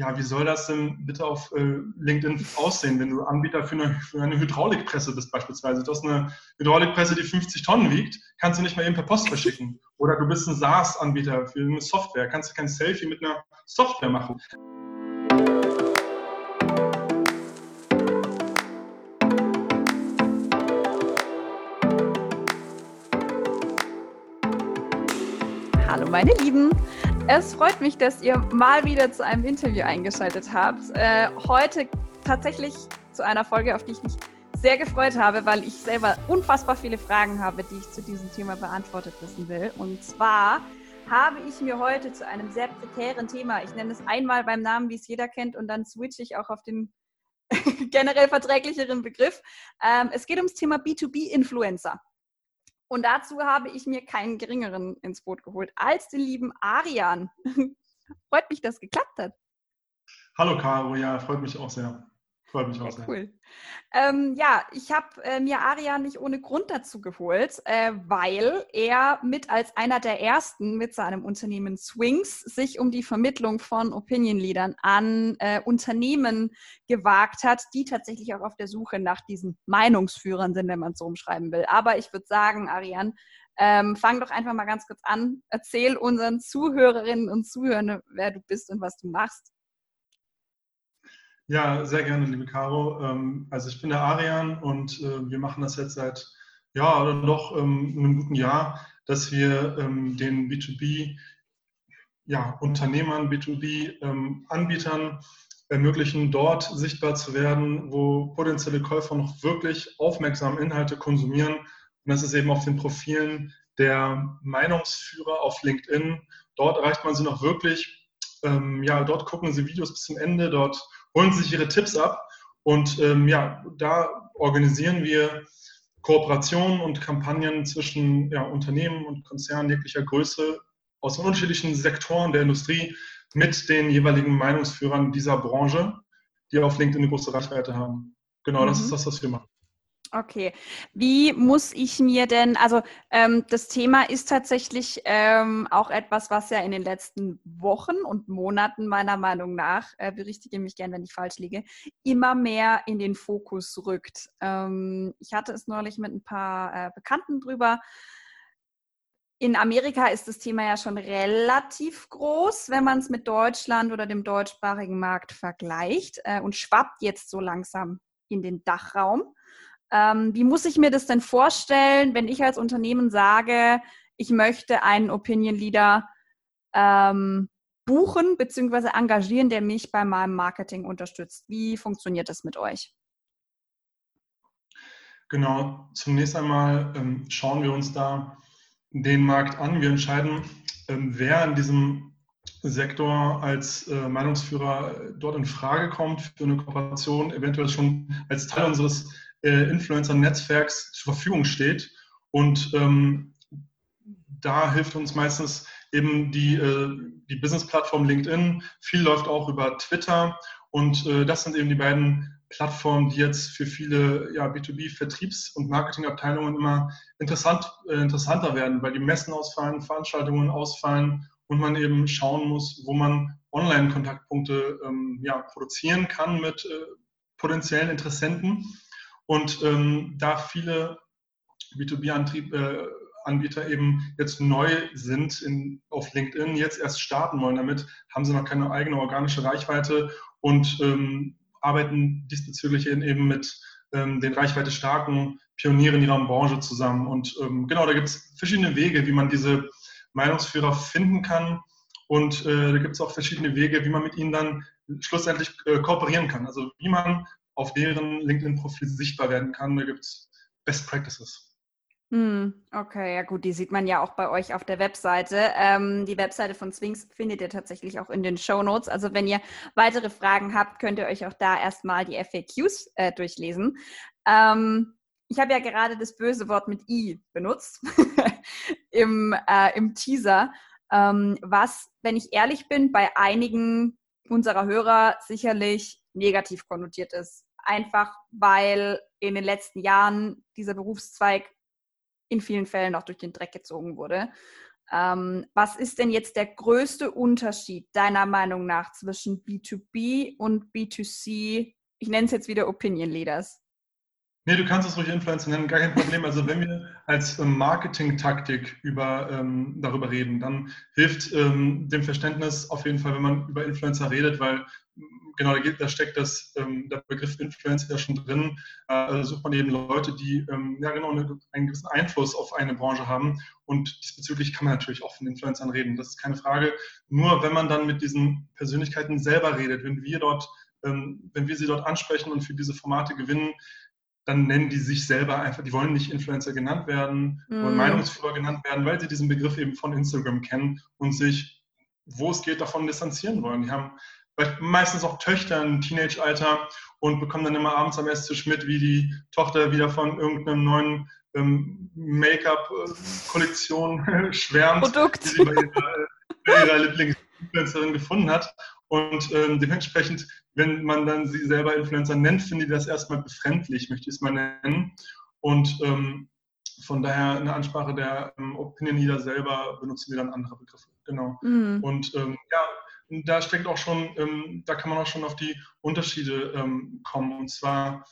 ja, wie soll das denn bitte auf äh, LinkedIn aussehen, wenn du Anbieter für eine, für eine, Hydraulikpresse bist beispielsweise? Du hast eine Hydraulikpresse, die 50 Tonnen wiegt, kannst du nicht mal eben per Post verschicken. Oder du bist ein SaaS-Anbieter für eine Software, kannst du kein Selfie mit einer Software machen. Hallo meine Lieben, es freut mich, dass ihr mal wieder zu einem Interview eingeschaltet habt. Äh, heute tatsächlich zu einer Folge, auf die ich mich sehr gefreut habe, weil ich selber unfassbar viele Fragen habe, die ich zu diesem Thema beantwortet wissen will. Und zwar habe ich mir heute zu einem sehr prekären Thema, ich nenne es einmal beim Namen, wie es jeder kennt, und dann switche ich auch auf den generell verträglicheren Begriff. Ähm, es geht ums Thema B2B-Influencer. Und dazu habe ich mir keinen geringeren ins Boot geholt als den lieben Arian. freut mich, dass es geklappt hat. Hallo Caro, ja, freut mich auch sehr. Freut mich auch sehr. Cool. Ähm, ja, ich habe äh, mir Arian nicht ohne Grund dazu geholt, äh, weil er mit als einer der ersten mit seinem Unternehmen Swings sich um die Vermittlung von Opinion Leadern an äh, Unternehmen gewagt hat, die tatsächlich auch auf der Suche nach diesen Meinungsführern sind, wenn man es so umschreiben will. Aber ich würde sagen, Arian, ähm, fang doch einfach mal ganz kurz an. Erzähl unseren Zuhörerinnen und Zuhörern, wer du bist und was du machst. Ja, sehr gerne, liebe Caro. Ähm, also ich bin der Arian und äh, wir machen das jetzt seit ja dann doch ähm, einem guten Jahr, dass wir ähm, den B2B ja, Unternehmern, B2B-Anbietern ermöglichen, dort sichtbar zu werden, wo potenzielle Käufer noch wirklich aufmerksam Inhalte konsumieren. Und das ist eben auf den Profilen der Meinungsführer auf LinkedIn. Dort erreicht man sie noch wirklich. Ja, dort gucken sie Videos bis zum Ende, dort holen sich ihre Tipps ab. Und ähm, ja, da organisieren wir Kooperationen und Kampagnen zwischen ja, Unternehmen und Konzernen jeglicher Größe aus unterschiedlichen Sektoren der Industrie mit den jeweiligen Meinungsführern dieser Branche, die auf LinkedIn eine große Reichweite haben. Genau, mhm. das ist das, was wir machen. Okay, wie muss ich mir denn, also ähm, das Thema ist tatsächlich ähm, auch etwas, was ja in den letzten Wochen und Monaten meiner Meinung nach, äh, berichtige mich gern, wenn ich falsch liege, immer mehr in den Fokus rückt. Ähm, ich hatte es neulich mit ein paar äh, Bekannten drüber. In Amerika ist das Thema ja schon relativ groß, wenn man es mit Deutschland oder dem deutschsprachigen Markt vergleicht äh, und schwappt jetzt so langsam in den Dachraum. Ähm, wie muss ich mir das denn vorstellen, wenn ich als Unternehmen sage, ich möchte einen Opinion Leader ähm, buchen bzw. engagieren, der mich bei meinem Marketing unterstützt? Wie funktioniert das mit euch? Genau, zunächst einmal ähm, schauen wir uns da den Markt an. Wir entscheiden, ähm, wer in diesem Sektor als äh, Meinungsführer dort in Frage kommt für eine Kooperation, eventuell schon als Teil unseres äh, Influencer-Netzwerks zur Verfügung steht. Und ähm, da hilft uns meistens eben die, äh, die Business-Plattform LinkedIn. Viel läuft auch über Twitter. Und äh, das sind eben die beiden Plattformen, die jetzt für viele ja, B2B-Vertriebs- und Marketingabteilungen immer interessant, äh, interessanter werden, weil die Messen ausfallen, Veranstaltungen ausfallen und man eben schauen muss, wo man Online-Kontaktpunkte ähm, ja, produzieren kann mit äh, potenziellen Interessenten. Und ähm, da viele B2B-Anbieter äh, eben jetzt neu sind in, auf LinkedIn, jetzt erst starten wollen damit, haben sie noch keine eigene organische Reichweite und ähm, arbeiten diesbezüglich eben mit ähm, den reichweite starken Pionieren ihrer Branche zusammen. Und ähm, genau, da gibt es verschiedene Wege, wie man diese Meinungsführer finden kann. Und äh, da gibt es auch verschiedene Wege, wie man mit ihnen dann schlussendlich äh, kooperieren kann. Also wie man auf deren LinkedIn-Profil sichtbar werden kann. Da gibt es Best Practices. Hm, okay, ja gut, die sieht man ja auch bei euch auf der Webseite. Ähm, die Webseite von Swings findet ihr tatsächlich auch in den Show Notes. Also wenn ihr weitere Fragen habt, könnt ihr euch auch da erstmal die FAQs äh, durchlesen. Ähm, ich habe ja gerade das böse Wort mit I benutzt im, äh, im Teaser, ähm, was, wenn ich ehrlich bin, bei einigen unserer Hörer sicherlich negativ konnotiert ist einfach weil in den letzten Jahren dieser Berufszweig in vielen Fällen auch durch den Dreck gezogen wurde. Ähm, was ist denn jetzt der größte Unterschied deiner Meinung nach zwischen B2B und B2C? Ich nenne es jetzt wieder Opinion Leaders. Nee, du kannst es ruhig Influencer nennen, gar kein Problem. Also wenn wir als ähm, Marketing-Taktik über, ähm, darüber reden, dann hilft ähm, dem Verständnis auf jeden Fall, wenn man über Influencer redet, weil genau, da, geht, da steckt das, ähm, der Begriff Influencer ja schon drin. Äh, also sucht man eben Leute, die ähm, ja genau eine, einen gewissen Einfluss auf eine Branche haben. Und diesbezüglich kann man natürlich auch von Influencern reden. Das ist keine Frage. Nur wenn man dann mit diesen Persönlichkeiten selber redet, wenn wir dort ähm, wenn wir sie dort ansprechen und für diese Formate gewinnen, dann nennen die sich selber einfach, die wollen nicht Influencer genannt werden, mm. wollen Meinungsführer genannt werden, weil sie diesen Begriff eben von Instagram kennen und sich, wo es geht, davon distanzieren wollen. Die haben meistens auch Töchter im Teenage-Alter und bekommen dann immer abends am Esstisch mit, wie die Tochter wieder von irgendeinem neuen ähm, Make-up-Kollektion schwärmt, Produkt. die sie bei ihrer, bei ihrer Lieblingsinfluencerin gefunden hat. Und ähm, dementsprechend, wenn man dann sie selber Influencer nennt, finde ich das erstmal befremdlich, möchte ich es mal nennen. Und ähm, von daher eine Ansprache der ähm, Opinion Leader selber benutzen wir dann andere Begriffe. Genau. Mhm. Und ähm, ja, da steckt auch schon, ähm, da kann man auch schon auf die Unterschiede ähm, kommen. Und zwar,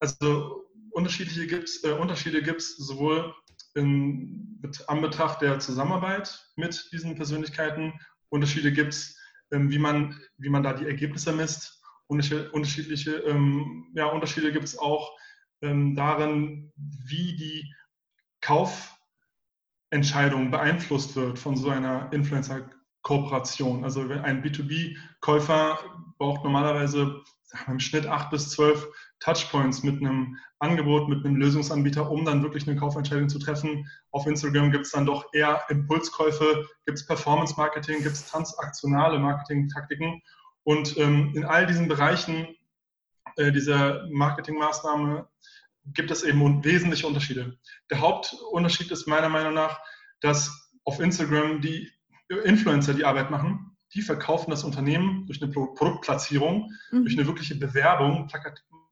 also unterschiedliche gibt's, äh, Unterschiede gibt es sowohl in Anbetracht der Zusammenarbeit mit diesen Persönlichkeiten, Unterschiede gibt es ähm, wie, man, wie man da die Ergebnisse misst. Unterschiedliche ähm, ja, Unterschiede gibt es auch ähm, darin, wie die Kaufentscheidung beeinflusst wird von so einer Influencer-Kooperation. Also ein B2B-Käufer braucht normalerweise im Schnitt acht bis zwölf Touchpoints mit einem Angebot, mit einem Lösungsanbieter, um dann wirklich eine Kaufentscheidung zu treffen. Auf Instagram gibt es dann doch eher Impulskäufe, gibt es Performance-Marketing, gibt es transaktionale Marketing-Taktiken. Und ähm, in all diesen Bereichen äh, dieser Marketingmaßnahme gibt es eben wesentliche Unterschiede. Der Hauptunterschied ist meiner Meinung nach, dass auf Instagram die Influencer die Arbeit machen. Die verkaufen das Unternehmen durch eine Produktplatzierung, mhm. durch eine wirkliche Bewerbung,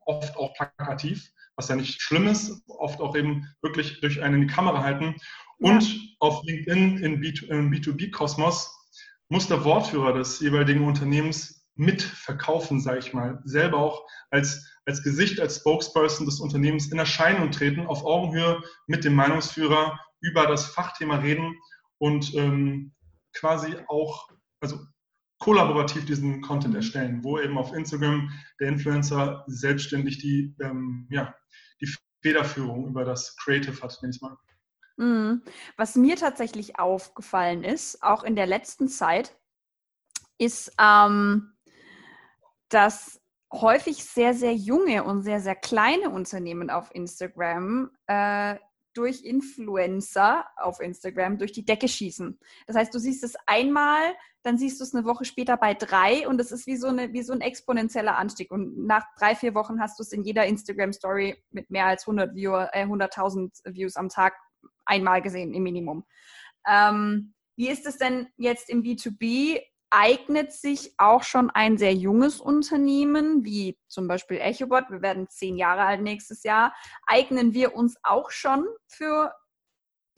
oft auch plakativ, was ja nicht schlimm ist, oft auch eben wirklich durch eine Kamera halten. Und ja. auf LinkedIn im B2B-Kosmos muss der Wortführer des jeweiligen Unternehmens mitverkaufen, sage ich mal, selber auch als, als Gesicht, als Spokesperson des Unternehmens in Erscheinung treten, auf Augenhöhe mit dem Meinungsführer über das Fachthema reden und ähm, quasi auch, also kollaborativ diesen Content erstellen, wo eben auf Instagram der Influencer selbstständig die, ähm, ja, die Federführung über das Creative hat, nenne ich mal. Mhm. Was mir tatsächlich aufgefallen ist, auch in der letzten Zeit, ist, ähm, dass häufig sehr, sehr junge und sehr, sehr kleine Unternehmen auf Instagram äh, durch Influencer auf Instagram durch die Decke schießen. Das heißt, du siehst es einmal, dann siehst du es eine Woche später bei drei und es ist wie so, eine, wie so ein exponentieller Anstieg. Und nach drei, vier Wochen hast du es in jeder Instagram-Story mit mehr als 100 Viewer, äh, 100.000 Views am Tag einmal gesehen im Minimum. Ähm, wie ist es denn jetzt im B2B? Eignet sich auch schon ein sehr junges Unternehmen, wie zum Beispiel EchoBot, wir werden zehn Jahre alt nächstes Jahr, eignen wir uns auch schon für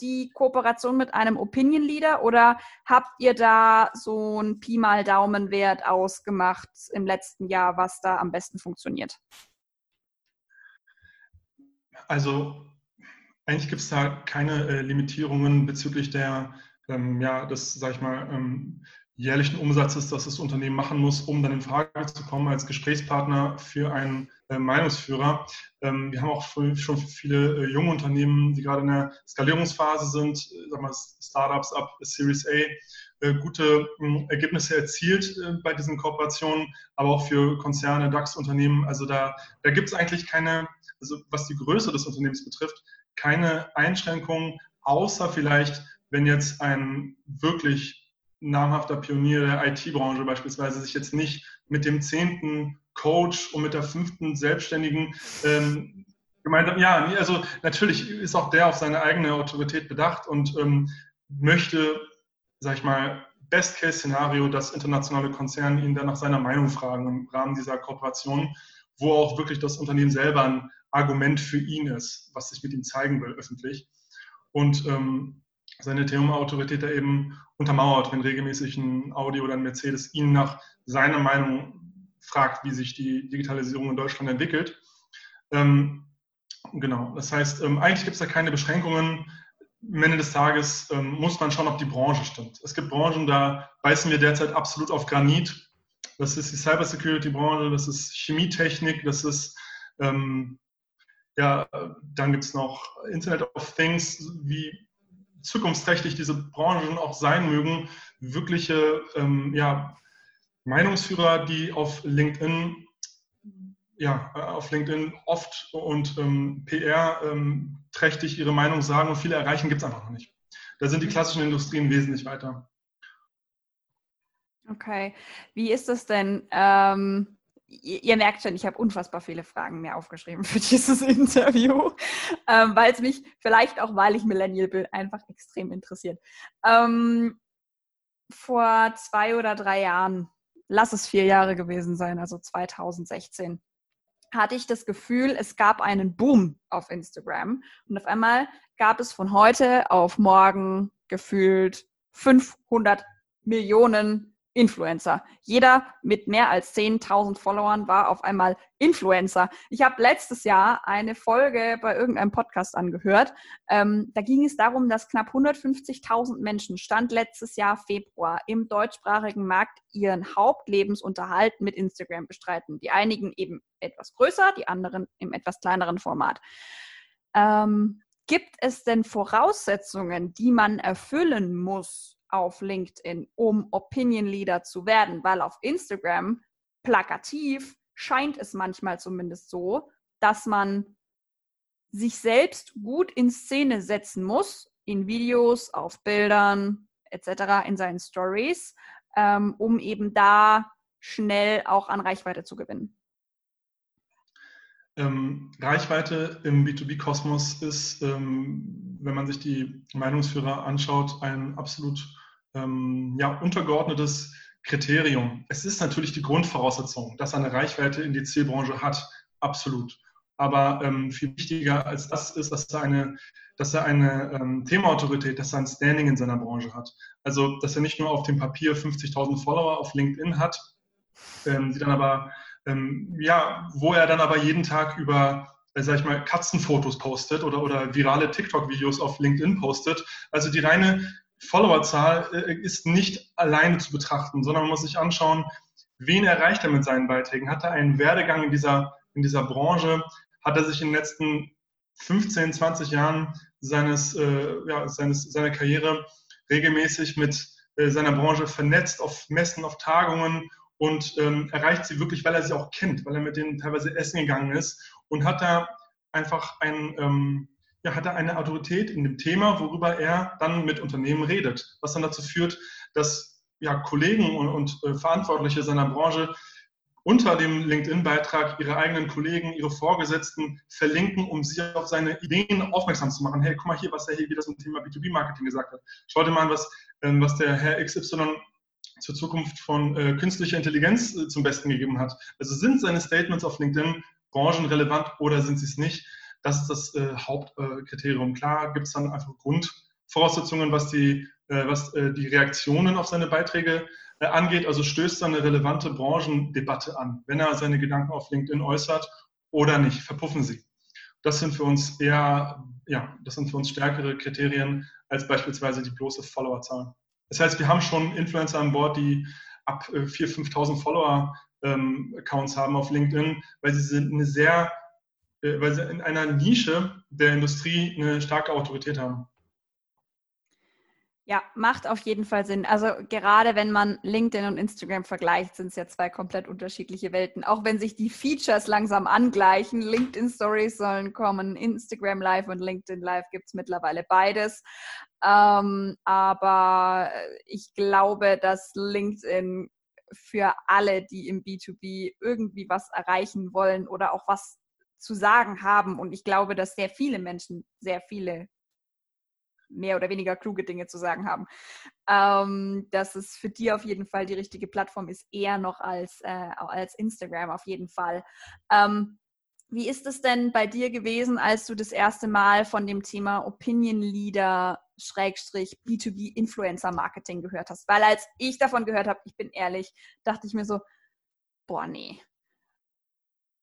die Kooperation mit einem Opinion Leader oder habt ihr da so ein Pi mal Daumenwert ausgemacht im letzten Jahr, was da am besten funktioniert? Also eigentlich gibt es da keine äh, Limitierungen bezüglich der, ähm, ja, das sag ich mal, ähm, jährlichen Umsatzes, das das Unternehmen machen muss, um dann in Frage zu kommen als Gesprächspartner für einen äh, Meinungsführer. Ähm, wir haben auch schon viele äh, junge Unternehmen, die gerade in der Skalierungsphase sind, äh, sagen wir Startups ab Series A, äh, gute ähm, Ergebnisse erzielt äh, bei diesen Kooperationen, aber auch für Konzerne, DAX-Unternehmen. Also da, da gibt es eigentlich keine, also was die Größe des Unternehmens betrifft, keine Einschränkungen, außer vielleicht, wenn jetzt ein wirklich namhafter Pionier der IT-Branche beispielsweise sich jetzt nicht mit dem zehnten Coach und mit der fünften Selbstständigen ähm, gemeint hat, ja, also natürlich ist auch der auf seine eigene Autorität bedacht und ähm, möchte, sag ich mal, Best-Case-Szenario, dass internationale Konzerne ihn dann nach seiner Meinung fragen im Rahmen dieser Kooperation, wo auch wirklich das Unternehmen selber ein Argument für ihn ist, was sich mit ihm zeigen will öffentlich. Und ähm, seine Themenautorität da eben untermauert, wenn regelmäßig ein Audi oder ein Mercedes ihn nach seiner Meinung fragt, wie sich die Digitalisierung in Deutschland entwickelt. Ähm, genau, das heißt, ähm, eigentlich gibt es da keine Beschränkungen. Am Ende des Tages ähm, muss man schauen, ob die Branche stimmt. Es gibt Branchen, da beißen wir derzeit absolut auf Granit. Das ist die Cybersecurity-Branche, das ist Chemietechnik, das ist ähm, ja, dann gibt es noch Internet of Things, wie zukunftsträchtig diese Branchen auch sein mögen, wirkliche ähm, ja, Meinungsführer, die auf LinkedIn ja, auf LinkedIn oft und ähm, PR ähm, trächtig ihre Meinung sagen und viele erreichen, gibt es einfach noch nicht. Da sind die mhm. klassischen Industrien wesentlich weiter. Okay. Wie ist es denn? Ähm, ihr, merkt schon, ich habe unfassbar viele Fragen mir aufgeschrieben für dieses Interview, ähm, weil es mich vielleicht auch, weil ich Millennial bin, einfach extrem interessiert. Ähm, vor zwei oder drei Jahren, lass es vier Jahre gewesen sein, also 2016, hatte ich das Gefühl, es gab einen Boom auf Instagram und auf einmal gab es von heute auf morgen gefühlt 500 Millionen Influencer. Jeder mit mehr als 10.000 Followern war auf einmal Influencer. Ich habe letztes Jahr eine Folge bei irgendeinem Podcast angehört. Ähm, da ging es darum, dass knapp 150.000 Menschen Stand letztes Jahr Februar im deutschsprachigen Markt ihren Hauptlebensunterhalt mit Instagram bestreiten. Die einigen eben etwas größer, die anderen im etwas kleineren Format. Ähm, gibt es denn Voraussetzungen, die man erfüllen muss, auf LinkedIn, um Opinion Leader zu werden, weil auf Instagram plakativ scheint es manchmal zumindest so, dass man sich selbst gut in Szene setzen muss, in Videos, auf Bildern etc., in seinen Stories, ähm, um eben da schnell auch an Reichweite zu gewinnen. Ähm, Reichweite im B2B-Kosmos ist, ähm, wenn man sich die Meinungsführer anschaut, ein absolut ähm, ja, untergeordnetes Kriterium. Es ist natürlich die Grundvoraussetzung, dass er eine Reichweite in die Zielbranche hat, absolut. Aber ähm, viel wichtiger als das ist, dass er eine, dass er eine ähm, Themaautorität, dass er ein Standing in seiner Branche hat. Also, dass er nicht nur auf dem Papier 50.000 Follower auf LinkedIn hat, ähm, die dann aber, ähm, ja, wo er dann aber jeden Tag über äh, sag ich mal, Katzenfotos postet oder, oder virale TikTok-Videos auf LinkedIn postet. Also die reine Followerzahl äh, ist nicht alleine zu betrachten, sondern man muss sich anschauen, wen erreicht er mit seinen Beiträgen? Hat er einen Werdegang in dieser, in dieser Branche? Hat er sich in den letzten 15, 20 Jahren seines, äh, ja, seines, seiner Karriere regelmäßig mit äh, seiner Branche vernetzt, auf Messen, auf Tagungen und ähm, erreicht sie wirklich, weil er sie auch kennt, weil er mit denen teilweise essen gegangen ist und hat da einfach ein, ähm, ja, hat er eine Autorität in dem Thema, worüber er dann mit Unternehmen redet, was dann dazu führt, dass ja, Kollegen und, und äh, Verantwortliche seiner Branche unter dem LinkedIn-Beitrag ihre eigenen Kollegen, ihre Vorgesetzten verlinken, um sie auf seine Ideen aufmerksam zu machen. Hey, guck mal hier, was er hier wieder zum Thema B2B-Marketing gesagt hat. Schau dir mal an, was, ähm, was der Herr XY zur Zukunft von äh, künstlicher Intelligenz äh, zum Besten gegeben hat. Also sind seine Statements auf LinkedIn branchenrelevant oder sind sie es nicht? Das ist das äh, Hauptkriterium. Klar gibt es dann einfach Grundvoraussetzungen, was die, äh, was äh, die Reaktionen auf seine Beiträge äh, angeht. Also stößt er eine relevante Branchendebatte an, wenn er seine Gedanken auf LinkedIn äußert oder nicht. Verpuffen sie. Das sind für uns eher, ja, das sind für uns stärkere Kriterien als beispielsweise die bloße Followerzahl. Das heißt, wir haben schon Influencer an Bord, die ab 4.000, 5.000 Follower-Accounts ähm, haben auf LinkedIn, weil sie eine sehr weil sie in einer Nische der Industrie eine starke Autorität haben. Ja, macht auf jeden Fall Sinn. Also gerade wenn man LinkedIn und Instagram vergleicht, sind es ja zwei komplett unterschiedliche Welten. Auch wenn sich die Features langsam angleichen. LinkedIn Stories sollen kommen, Instagram Live und LinkedIn Live gibt es mittlerweile beides. Ähm, aber ich glaube, dass LinkedIn für alle, die im B2B irgendwie was erreichen wollen oder auch was zu sagen haben. Und ich glaube, dass sehr viele Menschen sehr viele mehr oder weniger kluge Dinge zu sagen haben. Ähm, dass es für die auf jeden Fall die richtige Plattform ist, eher noch als, äh, als Instagram auf jeden Fall. Ähm, wie ist es denn bei dir gewesen, als du das erste Mal von dem Thema Opinion Leader Schrägstrich B2B Influencer Marketing gehört hast. Weil als ich davon gehört habe, ich bin ehrlich, dachte ich mir so, boah, nee.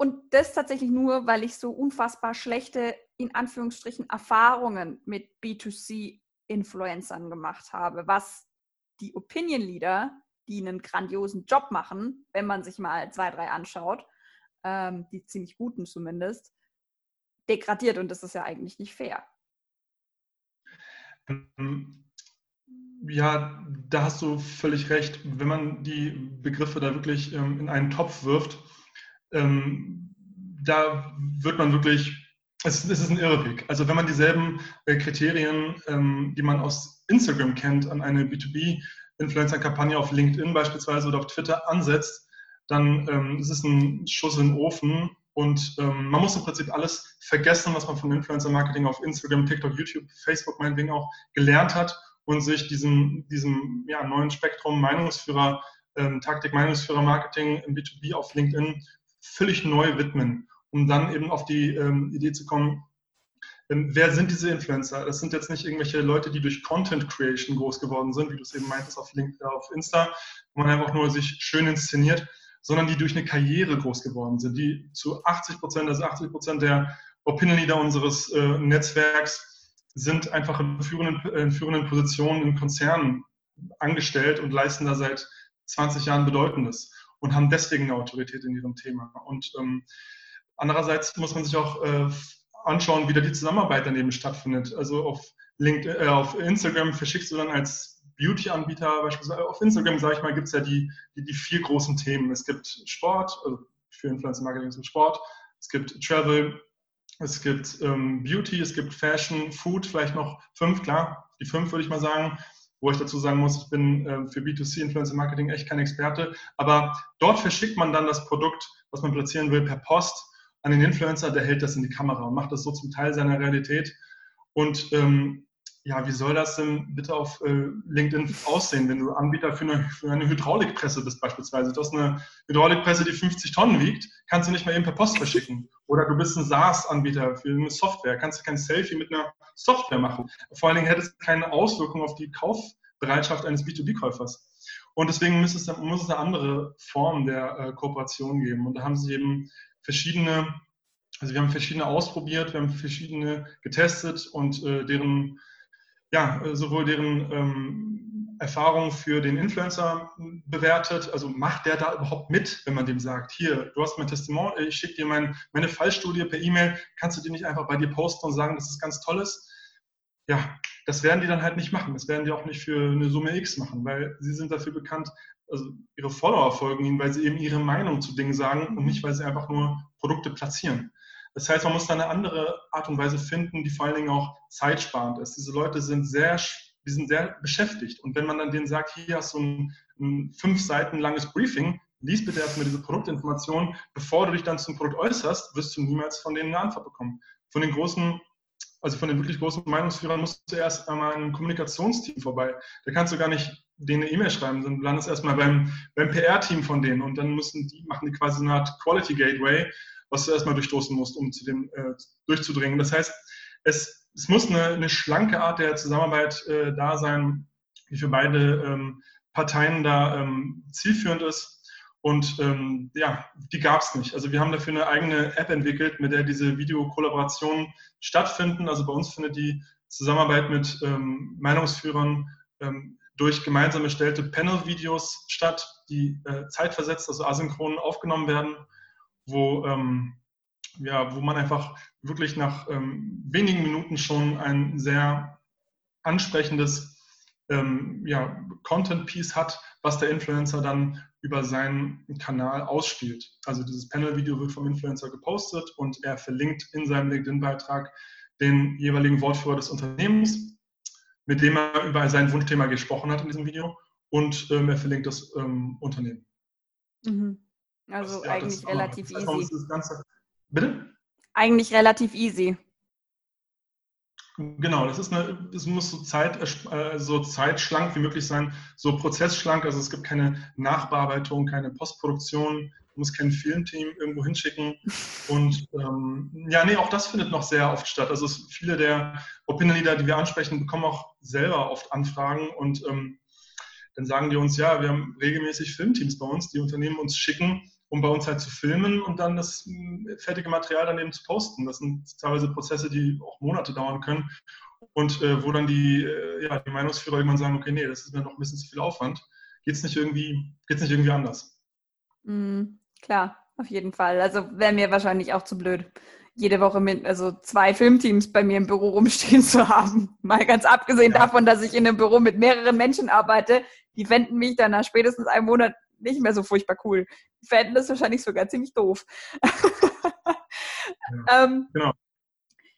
Und das tatsächlich nur, weil ich so unfassbar schlechte, in Anführungsstrichen, Erfahrungen mit B2C-Influencern gemacht habe, was die Opinion Leader, die einen grandiosen Job machen, wenn man sich mal zwei, drei anschaut, ähm, die ziemlich guten zumindest, degradiert und das ist ja eigentlich nicht fair. Ähm, ja, da hast du völlig recht. Wenn man die Begriffe da wirklich ähm, in einen Topf wirft, ähm, da wird man wirklich, es, es, ist ein Irrweg. Also wenn man dieselben äh, Kriterien, ähm, die man aus Instagram kennt, an eine B2B-Influencer-Kampagne auf LinkedIn beispielsweise oder auf Twitter ansetzt, dann ähm, ist es ein Schuss in den Ofen und ähm, man muss im Prinzip alles vergessen, was man von Influencer-Marketing auf Instagram, TikTok, YouTube, Facebook meinetwegen auch gelernt hat und sich diesem, diesem ja, neuen Spektrum Meinungsführer, ähm, Taktik Meinungsführer Marketing im B2B auf LinkedIn völlig neu widmen, um dann eben auf die ähm, Idee zu kommen, ähm, wer sind diese Influencer? Das sind jetzt nicht irgendwelche Leute, die durch Content Creation groß geworden sind, wie du es eben meintest auf, LinkedIn, auf Insta, wo man einfach nur sich schön inszeniert, sondern die durch eine Karriere groß geworden sind, die zu 80 Prozent, also 80 Prozent der Opinion Leader unseres äh, Netzwerks sind einfach in führenden, in führenden Positionen in Konzernen angestellt und leisten da seit 20 Jahren Bedeutendes und haben deswegen eine Autorität in ihrem Thema. Und ähm, andererseits muss man sich auch äh, anschauen, wie da die Zusammenarbeit daneben stattfindet. Also auf, LinkedIn, äh, auf Instagram verschickst du dann als Beauty-Anbieter, beispielsweise auf Instagram, sage ich mal, gibt es ja die, die, die, vier großen Themen. Es gibt Sport, also für Influencer-Marketing zum Sport, es gibt Travel, es gibt ähm, Beauty, es gibt Fashion, Food, vielleicht noch fünf, klar, die fünf würde ich mal sagen, wo ich dazu sagen muss, ich bin äh, für B2C Influencer Marketing echt kein Experte, aber dort verschickt man dann das Produkt, was man platzieren will, per Post an den Influencer, der hält das in die Kamera und macht das so zum Teil seiner Realität. Und ähm, ja, wie soll das denn bitte auf äh, LinkedIn aussehen, wenn du Anbieter für eine, für eine, Hydraulikpresse bist beispielsweise? Du hast eine Hydraulikpresse, die 50 Tonnen wiegt, kannst du nicht mal eben per Post verschicken. Oder du bist ein SaaS-Anbieter für eine Software, kannst du kein Selfie mit einer Software machen. Vor allen Dingen hätte es keine Auswirkung auf die Kaufbereitschaft eines B2B-Käufers. Und deswegen muss es, muss es eine andere Form der äh, Kooperation geben. Und da haben sie eben verschiedene, also wir haben verschiedene ausprobiert, wir haben verschiedene getestet und äh, deren ja, sowohl deren ähm, Erfahrung für den Influencer bewertet, also macht der da überhaupt mit, wenn man dem sagt, hier, du hast mein Testimonial, ich schicke dir mein, meine Fallstudie per E-Mail, kannst du die nicht einfach bei dir posten und sagen, dass es ganz toll ist? Ja, das werden die dann halt nicht machen. Das werden die auch nicht für eine Summe X machen, weil sie sind dafür bekannt, also ihre Follower folgen ihnen, weil sie eben ihre Meinung zu Dingen sagen und nicht, weil sie einfach nur Produkte platzieren. Das heißt, man muss da eine andere Art und Weise finden, die vor allen Dingen auch zeitsparend ist. Diese Leute sind sehr, die sind sehr beschäftigt. Und wenn man dann denen sagt, hier hast du ein, ein fünf Seiten langes Briefing, lies bitte erstmal diese Produktinformationen, bevor du dich dann zum Produkt äußerst, wirst du niemals von denen eine Antwort bekommen. Von den großen also von den wirklich großen Meinungsführern musst du erst einmal ein Kommunikationsteam vorbei. Da kannst du gar nicht denen eine E-Mail schreiben, sondern landest erstmal beim, beim PR-Team von denen und dann müssen die, machen die quasi eine Art Quality Gateway was du erstmal durchstoßen musst, um zu dem äh, durchzudringen. Das heißt, es, es muss eine, eine schlanke Art der Zusammenarbeit äh, da sein, die für beide ähm, Parteien da ähm, zielführend ist. Und ähm, ja, die gab es nicht. Also wir haben dafür eine eigene App entwickelt, mit der diese Videokollaborationen stattfinden. Also bei uns findet die Zusammenarbeit mit ähm, Meinungsführern ähm, durch gemeinsam erstellte Panel-Videos statt, die äh, zeitversetzt, also asynchron aufgenommen werden wo, ähm, ja, wo man einfach wirklich nach ähm, wenigen Minuten schon ein sehr ansprechendes ähm, ja, Content-Piece hat, was der Influencer dann über seinen Kanal ausspielt. Also dieses Panel-Video wird vom Influencer gepostet und er verlinkt in seinem LinkedIn-Beitrag den jeweiligen Wortführer des Unternehmens, mit dem er über sein Wunschthema gesprochen hat in diesem Video und ähm, er verlinkt das ähm, Unternehmen. Mhm. Also ja, eigentlich relativ das easy. Ganze, bitte? Eigentlich relativ easy. Genau, das ist eine, es muss so, Zeit, äh, so zeitschlank wie möglich sein, so prozessschlank. Also es gibt keine Nachbearbeitung, keine Postproduktion, du musst kein Filmteam irgendwo hinschicken. Und ähm, ja, nee, auch das findet noch sehr oft statt. Also viele der Opinion Leader, die wir ansprechen, bekommen auch selber oft Anfragen und ähm, dann sagen die uns, ja, wir haben regelmäßig Filmteams bei uns, die Unternehmen uns schicken, um bei uns halt zu filmen und dann das hm, fertige Material dann eben zu posten. Das sind teilweise Prozesse, die auch Monate dauern können und äh, wo dann die, äh, ja, die Meinungsführer irgendwann sagen, okay, nee, das ist mir noch ein bisschen zu viel Aufwand. Geht es nicht irgendwie, geht's nicht irgendwie anders? Mm, klar, auf jeden Fall. Also wäre mir wahrscheinlich auch zu blöd, jede Woche mit, also zwei Filmteams bei mir im Büro rumstehen zu haben. Mal ganz abgesehen ja. davon, dass ich in einem Büro mit mehreren Menschen arbeite, die fänden mich dann nach spätestens einem Monat nicht mehr so furchtbar cool. Die fänden das wahrscheinlich sogar ziemlich doof. Ja, ähm, genau.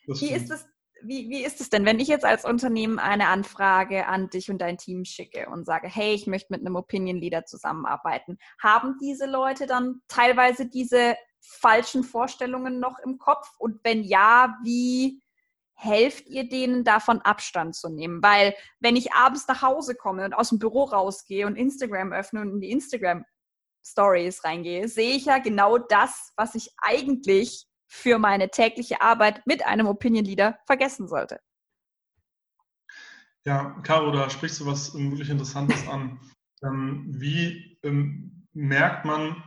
Wie ist das wie, wie ist es denn, wenn ich jetzt als Unternehmen eine Anfrage an dich und dein Team schicke und sage, hey, ich möchte mit einem Opinion Leader zusammenarbeiten? Haben diese Leute dann teilweise diese falschen Vorstellungen noch im Kopf? Und wenn ja, wie helft ihr denen davon Abstand zu nehmen? Weil wenn ich abends nach Hause komme und aus dem Büro rausgehe und Instagram öffne und in die Instagram Stories reingehe, sehe ich ja genau das, was ich eigentlich für meine tägliche Arbeit mit einem Opinion Leader vergessen sollte. Ja, Caro, da sprichst du was wirklich Interessantes an. Ähm, wie ähm, merkt man,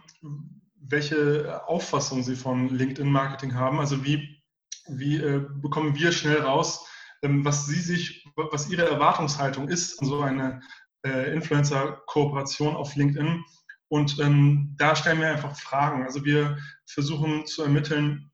welche Auffassung Sie von LinkedIn-Marketing haben? Also wie, wie äh, bekommen wir schnell raus, ähm, was Sie sich, was Ihre Erwartungshaltung ist an so eine äh, Influencer-Kooperation auf LinkedIn? Und ähm, da stellen wir einfach Fragen. Also wir versuchen zu ermitteln,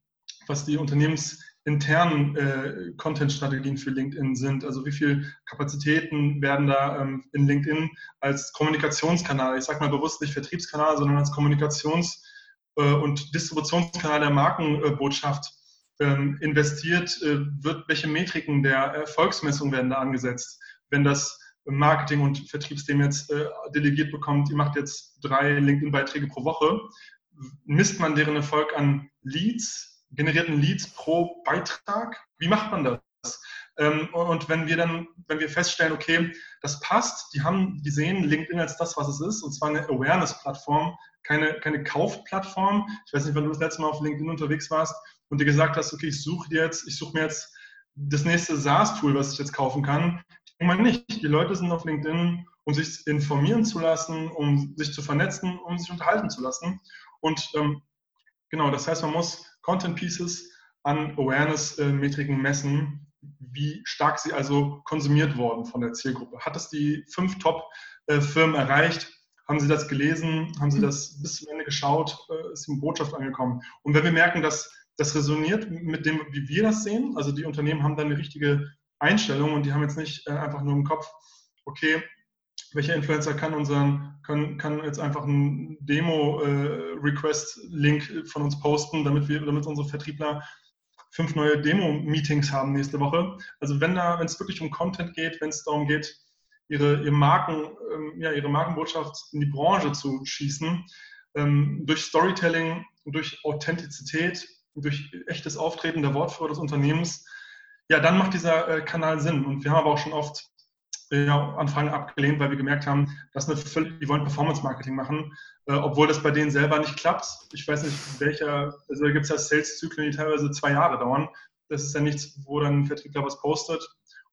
was die unternehmensinternen äh, Content-Strategien für LinkedIn sind. Also wie viele Kapazitäten werden da ähm, in LinkedIn als Kommunikationskanal, ich sage mal bewusst nicht Vertriebskanal, sondern als Kommunikations- äh, und Distributionskanal der Markenbotschaft investiert, äh, wird, welche Metriken der Erfolgsmessung werden da angesetzt, wenn das Marketing- und Vertriebsteam jetzt äh, delegiert bekommt, ihr macht jetzt drei LinkedIn-Beiträge pro Woche, misst man deren Erfolg an Leads, generierten Leads pro Beitrag? Wie macht man das? Ähm, und wenn wir dann, wenn wir feststellen, okay, das passt, die haben gesehen LinkedIn als das, was es ist, und zwar eine Awareness-Plattform, keine, keine Kaufplattform. Ich weiß nicht, wann du das letzte Mal auf LinkedIn unterwegs warst und dir gesagt hast, okay, ich suche jetzt, ich suche mir jetzt das nächste SaaS-Tool, was ich jetzt kaufen kann. Ich meine nicht. Die Leute sind auf LinkedIn, um sich informieren zu lassen, um sich zu vernetzen, um sich unterhalten zu lassen. Und ähm, genau, das heißt, man muss Content Pieces an Awareness-Metriken messen, wie stark sie also konsumiert wurden von der Zielgruppe. Hat es die fünf Top-Firmen erreicht? Haben Sie das gelesen? Haben Sie mhm. das bis zum Ende geschaut? Äh, ist die Botschaft angekommen? Und wenn wir merken, dass das resoniert mit dem, wie wir das sehen, also die Unternehmen haben dann eine richtige Einstellung und die haben jetzt nicht äh, einfach nur im Kopf, okay, welcher Influencer kann unseren, kann, kann jetzt einfach einen Demo-Request-Link äh, von uns posten, damit wir, damit unsere Vertriebler fünf neue Demo-Meetings haben nächste Woche. Also wenn da, wenn es wirklich um Content geht, wenn es darum geht, ihre, ihre Marken, ähm, ja, ihre Markenbotschaft in die Branche zu schießen, ähm, durch Storytelling, durch Authentizität, durch echtes Auftreten der Wortführer des Unternehmens, ja, dann macht dieser äh, Kanal Sinn. Und wir haben aber auch schon oft ja, Anfragen abgelehnt, weil wir gemerkt haben, dass eine völlig, die wollen Performance-Marketing machen, äh, obwohl das bei denen selber nicht klappt. Ich weiß nicht, welcher, also da gibt es ja Sales-Zyklen, die teilweise zwei Jahre dauern. Das ist ja nichts, wo dann ein Vertriebler was postet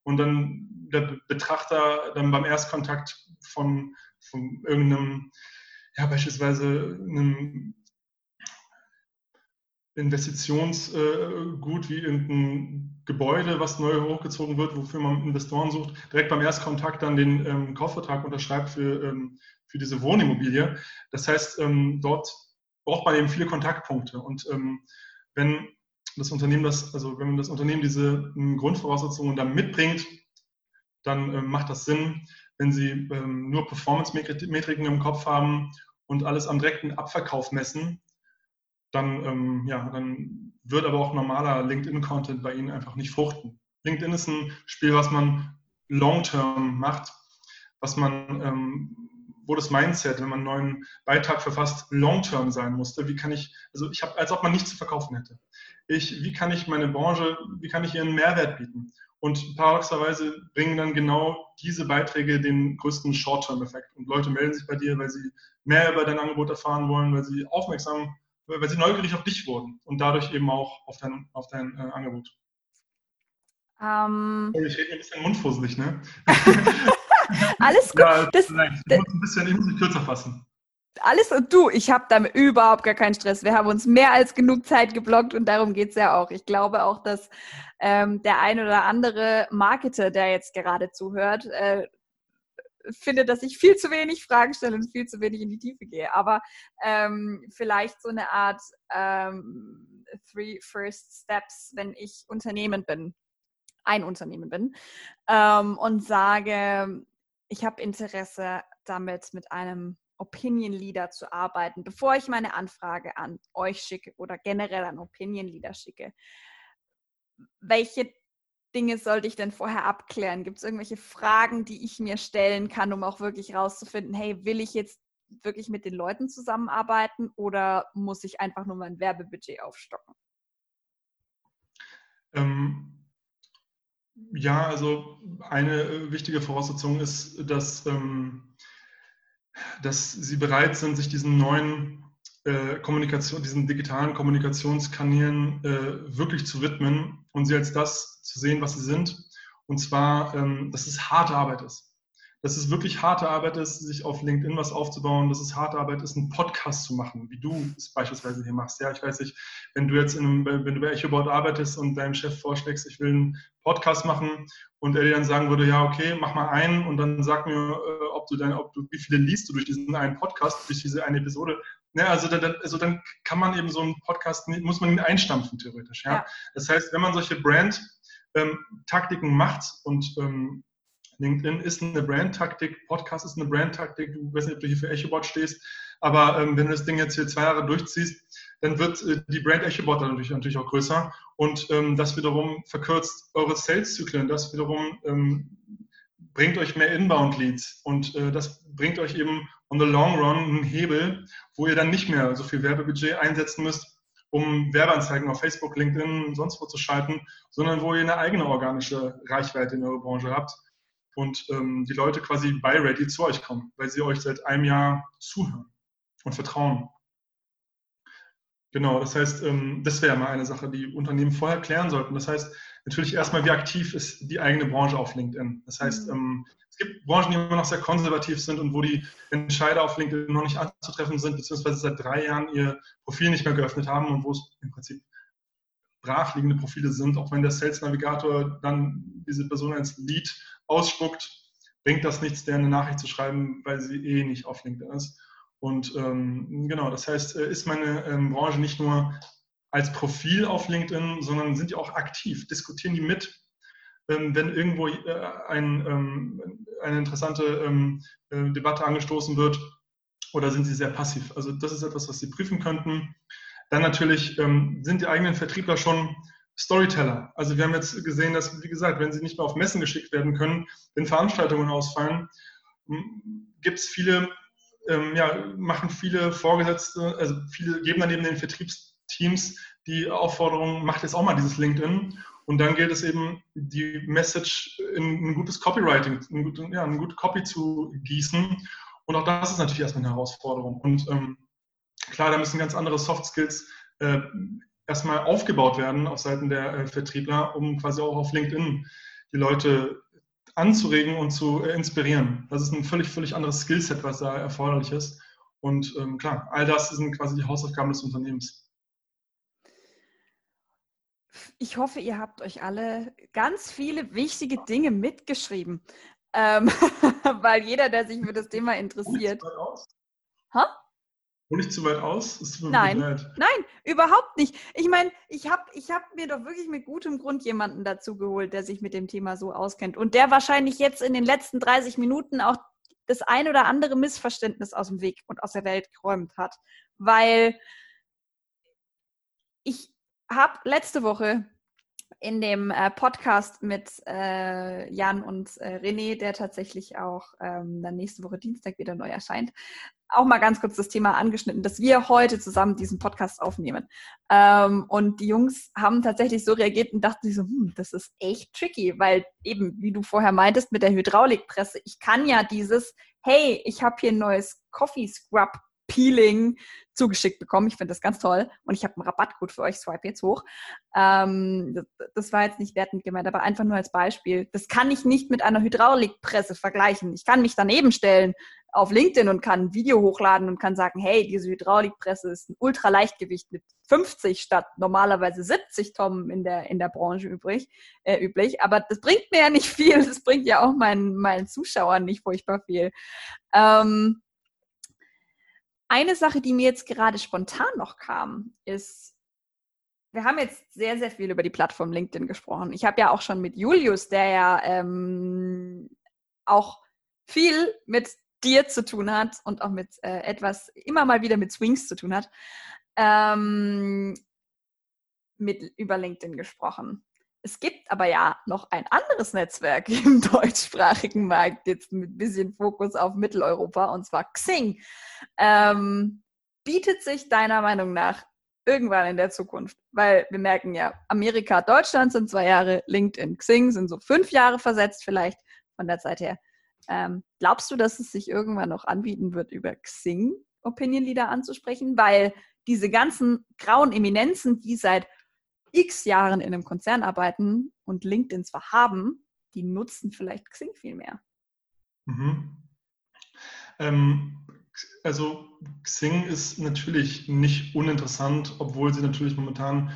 und dann der Betrachter dann beim Erstkontakt von, von irgendeinem, ja, beispielsweise einem Investitionsgut wie irgendein Gebäude, was neu hochgezogen wird, wofür man Investoren sucht, direkt beim Erstkontakt dann den ähm, Kaufvertrag unterschreibt für, ähm, für diese Wohnimmobilie. Das heißt, ähm, dort braucht man eben viele Kontaktpunkte. Und ähm, wenn das Unternehmen das, also wenn das Unternehmen diese ähm, Grundvoraussetzungen dann mitbringt, dann ähm, macht das Sinn, wenn sie nur Performance-Metriken im Kopf haben und alles am direkten Abverkauf messen, dann, ähm, ja, dann wird aber auch normaler LinkedIn-Content bei Ihnen einfach nicht fruchten. LinkedIn ist ein Spiel, was man long-term macht, was man, ähm, wo das Mindset, wenn man einen neuen Beitrag verfasst, long-term sein musste. Wie kann ich, also ich habe, als ob man nichts zu verkaufen hätte. Ich, wie kann ich meine Branche, wie kann ich ihren Mehrwert bieten? Und paradoxerweise bringen dann genau diese Beiträge den größten Short-Term-Effekt. Und Leute melden sich bei dir, weil sie mehr über dein Angebot erfahren wollen, weil sie aufmerksam, weil sie neugierig auf dich wurden und dadurch eben auch auf dein, auf dein äh, Angebot. Um, ähm. ich rede ein bisschen mundfusselig, ne? Alles gut. Ja, das, nein, ich, muss ein bisschen, ich muss mich kürzer fassen. Alles und du, ich habe damit überhaupt gar keinen Stress. Wir haben uns mehr als genug Zeit geblockt und darum geht es ja auch. Ich glaube auch, dass ähm, der ein oder andere Marketer, der jetzt gerade zuhört, äh, findet, dass ich viel zu wenig Fragen stelle und viel zu wenig in die Tiefe gehe. Aber ähm, vielleicht so eine Art ähm, Three First Steps, wenn ich Unternehmen bin, ein Unternehmen bin ähm, und sage, ich habe Interesse damit mit einem Opinion Leader zu arbeiten, bevor ich meine Anfrage an euch schicke oder generell an Opinion Leader schicke. Welche Dinge sollte ich denn vorher abklären? Gibt es irgendwelche Fragen, die ich mir stellen kann, um auch wirklich rauszufinden, hey, will ich jetzt wirklich mit den Leuten zusammenarbeiten oder muss ich einfach nur mein Werbebudget aufstocken? Ähm, ja, also eine äh, wichtige Voraussetzung ist, dass, ähm, dass Sie bereit sind, sich diesen neuen äh, Kommunikation, diesen digitalen Kommunikationskanälen äh, wirklich zu widmen und sie als das zu sehen, was sie sind. Und zwar, ähm, dass es harte Arbeit ist dass es wirklich harte Arbeit ist, sich auf LinkedIn was aufzubauen, dass es harte Arbeit ist, einen Podcast zu machen, wie du es beispielsweise hier machst. Ja, ich weiß nicht, wenn du jetzt in einem, wenn du bei EchoBoard arbeitest und deinem Chef vorschlägst, ich will einen Podcast machen und er dir dann sagen würde, ja, okay, mach mal einen und dann sag mir, äh, ob du dann, ob du, wie viele liest du durch diesen einen Podcast, durch diese eine Episode. Ja, also, dann, also dann kann man eben so einen Podcast, muss man ihn einstampfen, theoretisch. Ja? ja. Das heißt, wenn man solche Brand-Taktiken ähm, macht und ähm, LinkedIn ist eine Brand-Taktik, Podcast ist eine Brand-Taktik. Du weißt nicht, ob du hier für EchoBot stehst, aber ähm, wenn du das Ding jetzt hier zwei Jahre durchziehst, dann wird äh, die Brand EchoBot natürlich, natürlich auch größer und ähm, das wiederum verkürzt eure Sales-Zyklen. Das wiederum ähm, bringt euch mehr Inbound-Leads und äh, das bringt euch eben on the long run einen Hebel, wo ihr dann nicht mehr so viel Werbebudget einsetzen müsst, um Werbeanzeigen auf Facebook, LinkedIn und sonst wo zu schalten, sondern wo ihr eine eigene organische Reichweite in eurer Branche habt und ähm, die Leute quasi bei Ready zu euch kommen, weil sie euch seit einem Jahr zuhören und vertrauen. Genau, das heißt, ähm, das wäre mal eine Sache, die Unternehmen vorher klären sollten. Das heißt, natürlich erstmal, wie aktiv ist die eigene Branche auf LinkedIn. Das heißt, mhm. ähm, es gibt Branchen, die immer noch sehr konservativ sind und wo die Entscheider auf LinkedIn noch nicht anzutreffen sind, beziehungsweise seit drei Jahren ihr Profil nicht mehr geöffnet haben und wo es im Prinzip brachliegende Profile sind, auch wenn der Sales Navigator dann diese Person als Lead ausspuckt, bringt das nichts, der eine Nachricht zu schreiben, weil sie eh nicht auf LinkedIn ist. Und ähm, genau, das heißt, äh, ist meine ähm, Branche nicht nur als Profil auf LinkedIn, sondern sind die auch aktiv, diskutieren die mit, wenn irgendwo äh, ein, ähm, eine interessante ähm, äh, Debatte angestoßen wird, oder sind sie sehr passiv? Also das ist etwas, was Sie prüfen könnten. Dann natürlich ähm, sind die eigenen Vertriebler schon Storyteller. Also wir haben jetzt gesehen, dass, wie gesagt, wenn sie nicht mehr auf Messen geschickt werden können, wenn Veranstaltungen ausfallen, gibt es viele, ähm, ja, machen viele Vorgesetzte, also viele geben dann eben den Vertriebsteams die Aufforderung, macht jetzt auch mal dieses LinkedIn. Und dann gilt es eben, die Message in ein gutes Copywriting, in, gut, ja, eine gute Copy zu gießen. Und auch das ist natürlich erstmal eine Herausforderung. Und ähm, klar, da müssen ganz andere Soft Skills äh, erstmal aufgebaut werden auf Seiten der äh, Vertriebler, um quasi auch auf LinkedIn die Leute anzuregen und zu äh, inspirieren. Das ist ein völlig, völlig anderes Skillset, was da erforderlich ist. Und ähm, klar, all das sind quasi die Hausaufgaben des Unternehmens. Ich hoffe, ihr habt euch alle ganz viele wichtige Dinge mitgeschrieben, ähm, weil jeder, der sich für das Thema interessiert. Ha? Hol ich zu weit aus? nein, nein, überhaupt nicht. Ich meine, ich habe ich hab mir doch wirklich mit gutem Grund jemanden dazu geholt, der sich mit dem Thema so auskennt und der wahrscheinlich jetzt in den letzten 30 Minuten auch das ein oder andere Missverständnis aus dem Weg und aus der Welt geräumt hat. Weil ich habe letzte Woche in dem äh, Podcast mit äh, Jan und äh, René, der tatsächlich auch ähm, dann nächste Woche Dienstag wieder neu erscheint, auch mal ganz kurz das Thema angeschnitten, dass wir heute zusammen diesen Podcast aufnehmen. Ähm, und die Jungs haben tatsächlich so reagiert und dachten sich so, hm, das ist echt tricky, weil eben, wie du vorher meintest mit der Hydraulikpresse, ich kann ja dieses, hey, ich habe hier ein neues Coffee Scrub Peeling zugeschickt bekommen. Ich finde das ganz toll. Und ich habe einen Rabattcode für euch, swipe jetzt hoch. Ähm, das, war jetzt nicht wertend gemeint, aber einfach nur als Beispiel. Das kann ich nicht mit einer Hydraulikpresse vergleichen. Ich kann mich daneben stellen auf LinkedIn und kann ein Video hochladen und kann sagen, hey, diese Hydraulikpresse ist ein Ultraleichtgewicht mit 50 statt normalerweise 70 Tonnen in der, in der Branche übrig, äh, üblich. Aber das bringt mir ja nicht viel. Das bringt ja auch meinen, meinen Zuschauern nicht furchtbar viel. Ähm, eine Sache, die mir jetzt gerade spontan noch kam, ist, wir haben jetzt sehr, sehr viel über die Plattform LinkedIn gesprochen. Ich habe ja auch schon mit Julius, der ja ähm, auch viel mit dir zu tun hat und auch mit äh, etwas immer mal wieder mit Swings zu tun hat, ähm, mit über LinkedIn gesprochen. Es gibt aber ja noch ein anderes Netzwerk im deutschsprachigen Markt, jetzt mit ein bisschen Fokus auf Mitteleuropa, und zwar Xing. Ähm, bietet sich deiner Meinung nach irgendwann in der Zukunft? Weil wir merken ja, Amerika, Deutschland sind zwei Jahre, LinkedIn, Xing sind so fünf Jahre versetzt vielleicht von der Zeit her. Ähm, glaubst du, dass es sich irgendwann noch anbieten wird, über Xing Opinion Leader anzusprechen? Weil diese ganzen grauen Eminenzen, die seit x Jahren in einem Konzern arbeiten und LinkedIn zwar haben, die nutzen vielleicht Xing viel mehr. Mhm. Ähm, also Xing ist natürlich nicht uninteressant, obwohl sie natürlich momentan,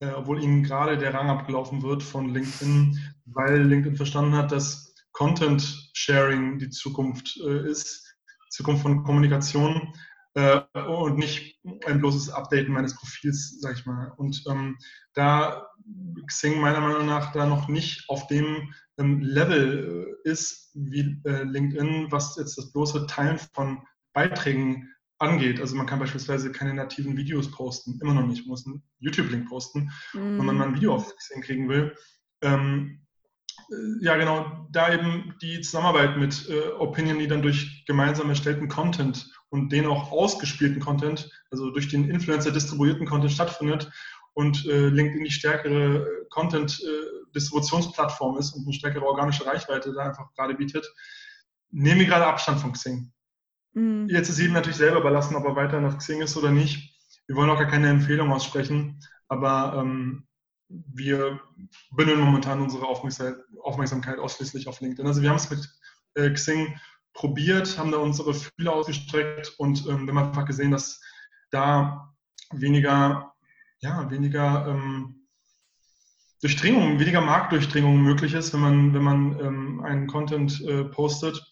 äh, obwohl ihnen gerade der Rang abgelaufen wird von LinkedIn, weil LinkedIn verstanden hat, dass Content Sharing die Zukunft äh, ist, Zukunft von Kommunikation äh, und nicht ein bloßes Updaten meines Profils, sag ich mal. Und ähm, da Xing meiner Meinung nach da noch nicht auf dem ähm, Level äh, ist wie äh, LinkedIn, was jetzt das bloße Teilen von Beiträgen angeht. Also man kann beispielsweise keine nativen Videos posten, immer noch nicht. Man muss einen YouTube-Link posten, mm. wenn man mal ein Video auf Xing kriegen will. Ähm, äh, ja, genau, da eben die Zusammenarbeit mit äh, Opinion Leadern durch gemeinsam erstellten Content und den auch ausgespielten Content, also durch den Influencer distribuierten Content stattfindet und äh, LinkedIn die stärkere äh, Content-Distributionsplattform äh, ist und eine stärkere organische Reichweite da einfach gerade bietet, nehmen wir gerade Abstand von Xing. Mhm. Jetzt ist jedem natürlich selber überlassen, ob er weiterhin auf Xing ist oder nicht. Wir wollen auch gar keine Empfehlung aussprechen, aber ähm, wir bündeln momentan unsere Aufmerksamkeit ausschließlich auf LinkedIn. Also wir haben es mit äh, Xing probiert, haben da unsere Fühler ausgestreckt und ähm, wir haben einfach gesehen, dass da weniger, ja, weniger ähm, Durchdringung, weniger Marktdurchdringung möglich ist, wenn man, wenn man ähm, einen Content äh, postet.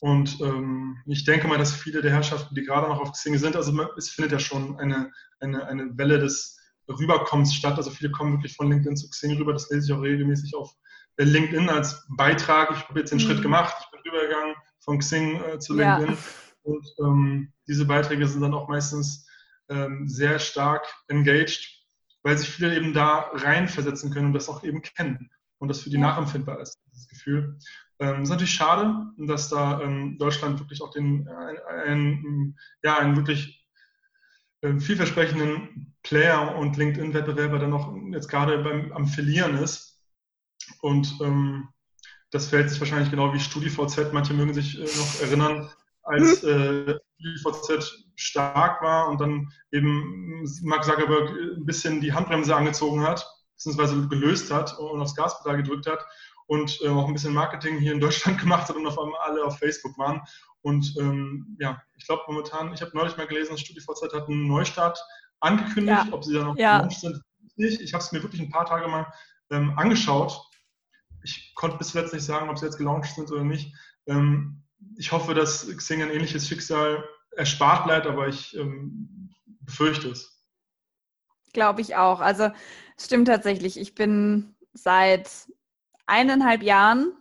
Und ähm, ich denke mal, dass viele der Herrschaften, die gerade noch auf Xing sind, also es findet ja schon eine, eine, eine Welle des Rüberkommens statt. Also viele kommen wirklich von LinkedIn zu Xing rüber. Das lese ich auch regelmäßig auf LinkedIn als Beitrag. Ich habe jetzt den mhm. Schritt gemacht. Ich bin rübergegangen von Xing äh, zu LinkedIn. Ja. Und ähm, diese Beiträge sind dann auch meistens ähm, sehr stark engaged, weil sich viele eben da reinversetzen können und das auch eben kennen und das für die nachempfindbar ist, dieses Gefühl. Ähm, ist natürlich schade, dass da ähm, Deutschland wirklich auch den, äh, ein, ja, einen wirklich äh, vielversprechenden Player und LinkedIn-Wettbewerber dann noch jetzt gerade beim, am Verlieren ist. Und ähm, das verhält sich wahrscheinlich genau wie StudiVZ. Manche mögen sich äh, noch erinnern, als mhm. äh, StudiVZ stark war und dann eben Mark Zuckerberg ein bisschen die Handbremse angezogen hat, beziehungsweise gelöst hat und aufs Gaspedal gedrückt hat und äh, auch ein bisschen Marketing hier in Deutschland gemacht hat und auf einmal alle auf Facebook waren. Und ähm, ja, ich glaube momentan, ich habe neulich mal gelesen, StudiVZ hat einen Neustart angekündigt, ja. ob sie da noch ja. sind. Nicht. Ich habe es mir wirklich ein paar Tage mal ähm, angeschaut ich konnte bis zuletzt nicht sagen, ob sie jetzt gelauncht sind oder nicht. Ähm, ich hoffe, dass Xing ein ähnliches Schicksal erspart bleibt, aber ich ähm, befürchte es. Glaube ich auch. Also stimmt tatsächlich. Ich bin seit eineinhalb Jahren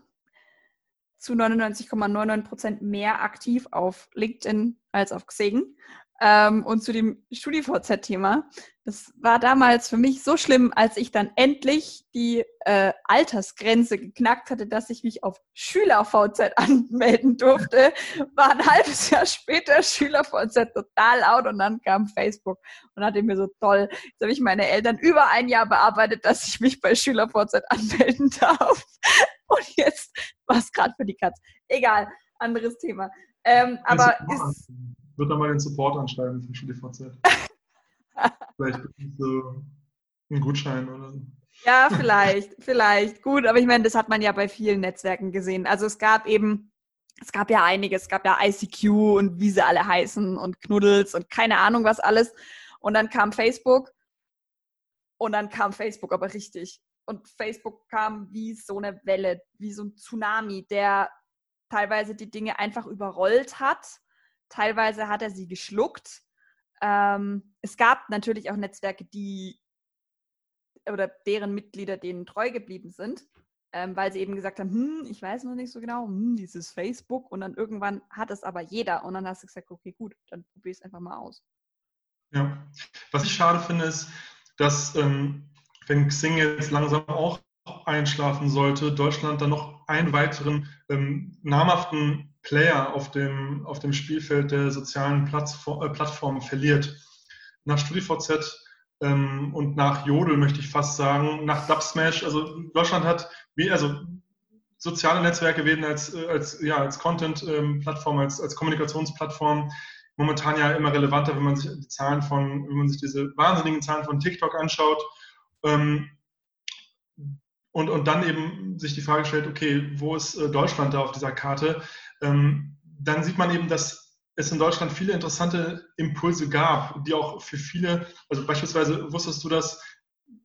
zu 99,99 Prozent mehr aktiv auf LinkedIn als auf Xing. Ähm, und zu dem StudiVZ-Thema. Das war damals für mich so schlimm, als ich dann endlich die äh, Altersgrenze geknackt hatte, dass ich mich auf SchülerVZ anmelden durfte. War ein halbes Jahr später SchülerVZ total out und dann kam Facebook und hatte mir so toll. Jetzt habe ich meine Eltern über ein Jahr bearbeitet, dass ich mich bei SchülerVZ anmelden darf. Und jetzt war es gerade für die Katz. Egal, anderes Thema. Ähm, aber ist, würde da mal den Support anschreiben von StudiVZ. vielleicht so einen Gutschein oder so. Ja, vielleicht, vielleicht. Gut, aber ich meine, das hat man ja bei vielen Netzwerken gesehen. Also es gab eben, es gab ja einiges, es gab ja ICQ und wie sie alle heißen und Knuddels und keine Ahnung was alles. Und dann kam Facebook und dann kam Facebook aber richtig. Und Facebook kam wie so eine Welle, wie so ein Tsunami, der teilweise die Dinge einfach überrollt hat Teilweise hat er sie geschluckt. Ähm, es gab natürlich auch Netzwerke, die oder deren Mitglieder denen treu geblieben sind, ähm, weil sie eben gesagt haben, hm, ich weiß noch nicht so genau, hm, dieses Facebook und dann irgendwann hat es aber jeder und dann hast du gesagt, okay, gut, dann probier es einfach mal aus. Ja, was ich schade finde, ist, dass ähm, wenn Xing jetzt langsam auch einschlafen sollte, Deutschland dann noch einen weiteren ähm, namhaften Player auf dem, auf dem Spielfeld der sozialen Plattform, äh, Plattformen verliert. Nach StudiVZ ähm, und nach Jodel möchte ich fast sagen, nach Dubsmash, also Deutschland hat, also soziale Netzwerke werden als, äh, als, ja, als Content-Plattform, als, als Kommunikationsplattform momentan ja immer relevanter, wenn man sich die Zahlen von, wenn man sich diese wahnsinnigen Zahlen von TikTok anschaut. Ähm, und, und dann eben sich die Frage stellt, okay, wo ist äh, Deutschland da auf dieser Karte? Ähm, dann sieht man eben, dass es in Deutschland viele interessante Impulse gab, die auch für viele, also beispielsweise wusstest du, dass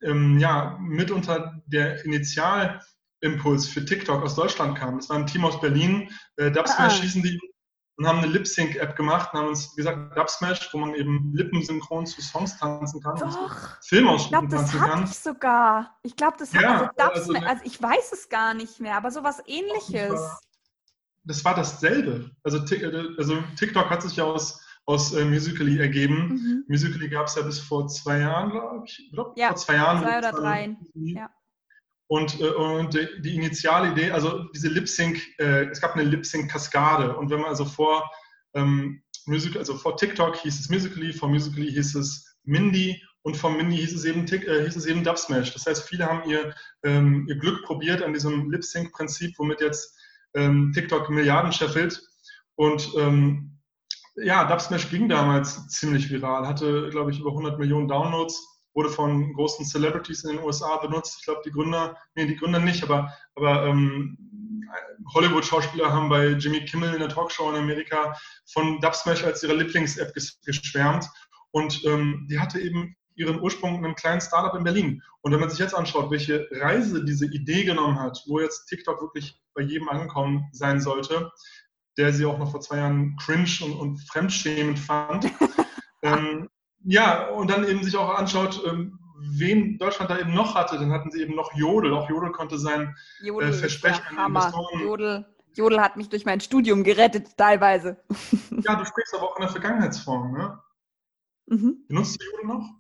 ähm, ja, mitunter der Initialimpuls für TikTok aus Deutschland kam. Das war ein Team aus Berlin, äh, Dubsmash ah. hießen die, und haben eine Lip-Sync-App gemacht und haben uns gesagt, Dubsmash, wo man eben lippensynchron zu Songs tanzen kann. Doch. Tanzen kann. Ich glaube, das hatte ich sogar. Ich glaube, das ja, hat, also, Dubsmash, also, also, ich weiß es gar nicht mehr, aber sowas ähnliches das war dasselbe. Also, äh, also TikTok hat sich ja aus, aus äh, Musically ergeben. Mhm. Musically gab es ja bis vor zwei Jahren, glaube ich. Glaub, ja, vor zwei Jahren. Zwei oder drei. Ja. Und, äh, und die, die Initialidee, also diese Lip-Sync, äh, es gab eine Lip-Sync-Kaskade. Und wenn man also vor, ähm, Music, also vor TikTok hieß es Musically, vor Musically hieß es Mindy und vom Mindy hieß es eben, äh, hieß es eben Dubsmash. Das heißt, viele haben ihr, ähm, ihr Glück probiert an diesem Lip-Sync-Prinzip, womit jetzt ähm, TikTok Milliarden scheffelt. Und ähm, ja, Dubsmash ging damals ziemlich viral, hatte, glaube ich, über 100 Millionen Downloads, wurde von großen Celebrities in den USA benutzt. Ich glaube, die Gründer, nee, die Gründer nicht, aber, aber ähm, Hollywood-Schauspieler haben bei Jimmy Kimmel in der Talkshow in Amerika von Dubsmash als ihre Lieblings-App geschwärmt. Und ähm, die hatte eben ihren Ursprung in einem kleinen Startup in Berlin. Und wenn man sich jetzt anschaut, welche Reise diese Idee genommen hat, wo jetzt TikTok wirklich bei jedem angekommen sein sollte, der sie auch noch vor zwei Jahren cringe und, und fremdschämend fand. ähm, ja, und dann eben sich auch anschaut, ähm, wen Deutschland da eben noch hatte, dann hatten sie eben noch Jodel. Auch Jodel konnte sein Jodel äh, Versprechen an Investoren. Jodel, Jodel hat mich durch mein Studium gerettet, teilweise. ja, du sprichst aber auch in der Vergangenheitsform, ne? Mhm. Benutzt du Jodel noch?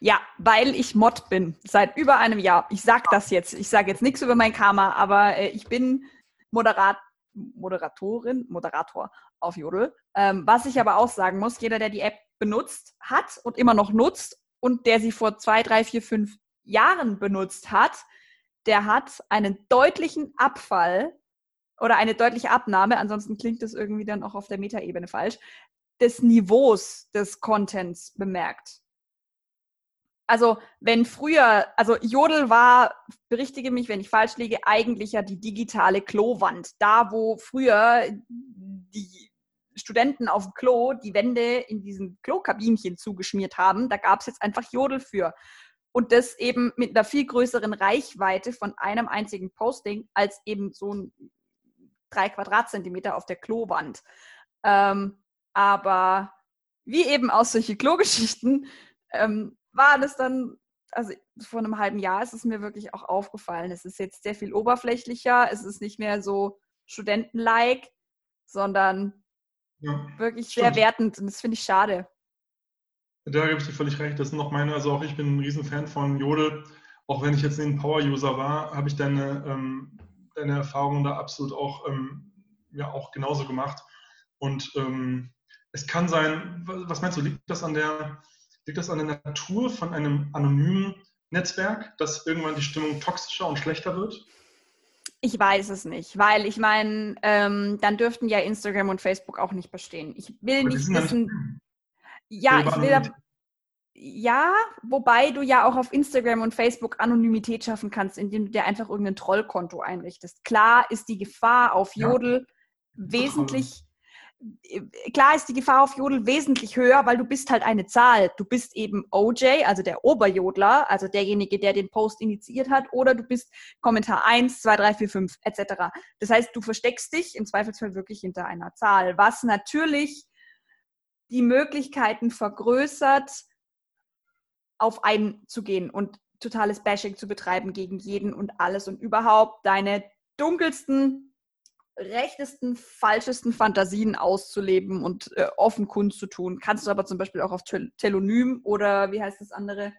Ja, weil ich Mod bin seit über einem Jahr. Ich sag das jetzt. Ich sage jetzt nichts über mein Karma, aber äh, ich bin Moderat Moderatorin, Moderator auf Jodel. Ähm, was ich aber auch sagen muss, jeder, der die App benutzt hat und immer noch nutzt und der sie vor zwei, drei, vier, fünf Jahren benutzt hat, der hat einen deutlichen Abfall oder eine deutliche Abnahme, ansonsten klingt das irgendwie dann auch auf der Metaebene falsch, des Niveaus des Contents bemerkt. Also wenn früher, also Jodel war, berichtige mich, wenn ich falsch liege, eigentlich ja die digitale Klowand. Da, wo früher die Studenten auf dem Klo die Wände in diesen Klokabinchen zugeschmiert haben, da gab es jetzt einfach Jodel für. Und das eben mit einer viel größeren Reichweite von einem einzigen Posting als eben so ein drei Quadratzentimeter auf der Klowand. Ähm, aber wie eben aus solche Klogeschichten ähm, war das dann, also vor einem halben Jahr ist es mir wirklich auch aufgefallen. Es ist jetzt sehr viel oberflächlicher, es ist nicht mehr so studentenlike, sondern ja, wirklich stimmt. sehr wertend und das finde ich schade. Da gebe ich dir völlig recht. Das sind noch meine, also auch ich bin ein Riesenfan von Jodel. Auch wenn ich jetzt ein Power-User war, habe ich deine, ähm, deine Erfahrungen da absolut auch, ähm, ja, auch genauso gemacht. Und ähm, es kann sein, was meinst du, liegt das an der, liegt das an der Natur von einem anonymen Netzwerk, dass irgendwann die Stimmung toxischer und schlechter wird? Ich weiß es nicht, weil ich meine, ähm, dann dürften ja Instagram und Facebook auch nicht bestehen. Ich will Aber nicht wissen. Ja, ich will. Ja, wobei du ja auch auf Instagram und Facebook Anonymität schaffen kannst, indem du dir einfach irgendein Trollkonto einrichtest. Klar ist die Gefahr auf Jodel ja. wesentlich klar ist die Gefahr auf Jodel wesentlich höher, weil du bist halt eine Zahl. Du bist eben OJ, also der Oberjodler, also derjenige, der den Post initiiert hat, oder du bist Kommentar 1, 2, 3, 4, 5 etc. Das heißt, du versteckst dich im Zweifelsfall wirklich hinter einer Zahl, was natürlich die Möglichkeiten vergrößert, auf einen zu gehen und totales Bashing zu betreiben gegen jeden und alles und überhaupt deine dunkelsten rechtesten, falschesten Fantasien auszuleben und äh, offen kundzutun. Kannst du aber zum Beispiel auch auf Tel Telonym oder wie heißt das andere?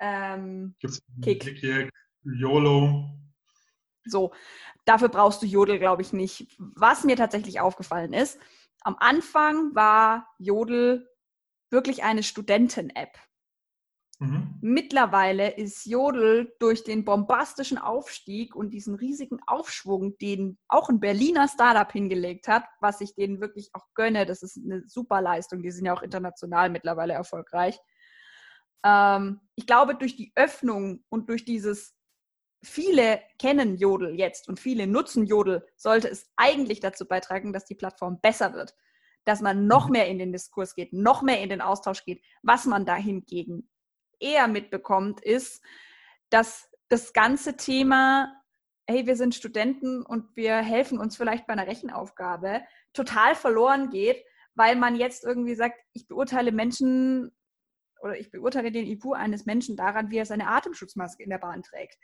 Ähm, Gibt's Kick. Kick, YOLO. So, dafür brauchst du Jodel, glaube ich, nicht. Was mir tatsächlich aufgefallen ist, am Anfang war Jodel wirklich eine Studenten-App. Mhm. Mittlerweile ist Jodel durch den bombastischen Aufstieg und diesen riesigen Aufschwung, den auch ein Berliner Startup hingelegt hat, was ich denen wirklich auch gönne, das ist eine super Leistung, die sind ja auch international mittlerweile erfolgreich. Ähm, ich glaube, durch die Öffnung und durch dieses viele kennen Jodel jetzt und viele nutzen Jodel, sollte es eigentlich dazu beitragen, dass die Plattform besser wird, dass man noch mhm. mehr in den Diskurs geht, noch mehr in den Austausch geht, was man da hingegen eher mitbekommt, ist, dass das ganze Thema, hey, wir sind Studenten und wir helfen uns vielleicht bei einer Rechenaufgabe, total verloren geht, weil man jetzt irgendwie sagt, ich beurteile Menschen oder ich beurteile den IQ eines Menschen daran, wie er seine Atemschutzmaske in der Bahn trägt.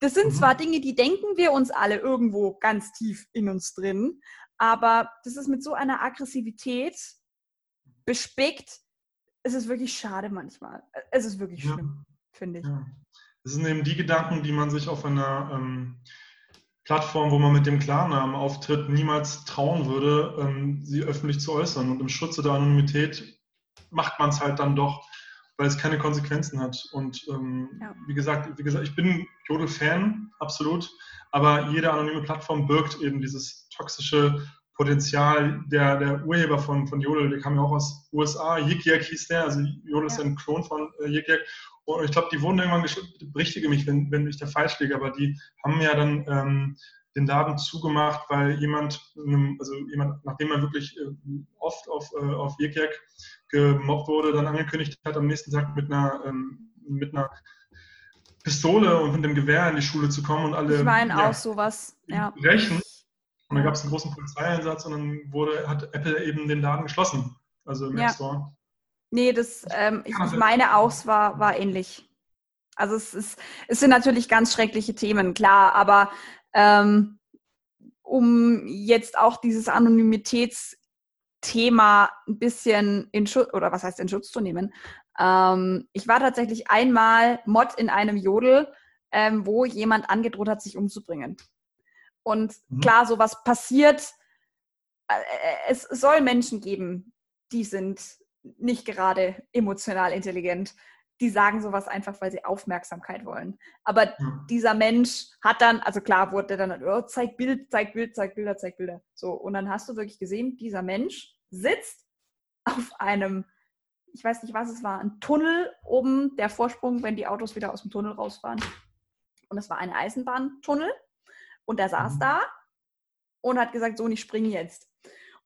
Das sind mhm. zwar Dinge, die denken wir uns alle irgendwo ganz tief in uns drin, aber das ist mit so einer Aggressivität bespickt, es ist wirklich schade manchmal. Es ist wirklich schlimm, ja. finde ich. Ja. Das sind eben die Gedanken, die man sich auf einer ähm, Plattform, wo man mit dem Klarnamen auftritt, niemals trauen würde, ähm, sie öffentlich zu äußern. Und im Schutze der Anonymität macht man es halt dann doch, weil es keine Konsequenzen hat. Und ähm, ja. wie, gesagt, wie gesagt, ich bin Jodel-Fan, absolut, aber jede anonyme Plattform birgt eben dieses toxische Potenzial. Der, der Urheber von, von Jodel, der kam ja auch aus USA, Yik Yak hieß der, also Jodel ist ein Klon von äh, Yik Yak. Und ich glaube, die wurden irgendwann, berichtige mich, wenn, wenn ich da falsch liege, aber die haben ja dann ähm, den Laden zugemacht, weil jemand, also jemand, nachdem er wirklich äh, oft auf, äh, auf Yik Yak gemobbt wurde, dann angekündigt hat, am nächsten Tag mit einer, ähm, mit einer Pistole und mit dem Gewehr in die Schule zu kommen und alle. Ich meine ja, auch sowas, ja. Rächen. Und dann gab es einen großen Polizeieinsatz und dann wurde, hat Apple eben den Laden geschlossen, also im ja. App Store. Nee, das, ähm, ich, ich meine auch, es war, war ähnlich. Also es, ist, es sind natürlich ganz schreckliche Themen, klar, aber ähm, um jetzt auch dieses Anonymitätsthema ein bisschen in Schutz, oder was heißt in Schutz zu nehmen. Ähm, ich war tatsächlich einmal Mod in einem Jodel, ähm, wo jemand angedroht hat, sich umzubringen. Und mhm. klar, sowas passiert. Äh, äh, es soll Menschen geben, die sind nicht gerade emotional intelligent. Die sagen sowas einfach, weil sie Aufmerksamkeit wollen. Aber mhm. dieser Mensch hat dann, also klar wurde dann, oh, zeig Bild, zeig Bild, zeig Bilder, zeig Bilder. So, und dann hast du wirklich gesehen, dieser Mensch sitzt auf einem, ich weiß nicht, was es war, ein Tunnel oben, der Vorsprung, wenn die Autos wieder aus dem Tunnel rausfahren. Und es war ein Eisenbahntunnel und er saß mhm. da und hat gesagt, so, ich springe jetzt.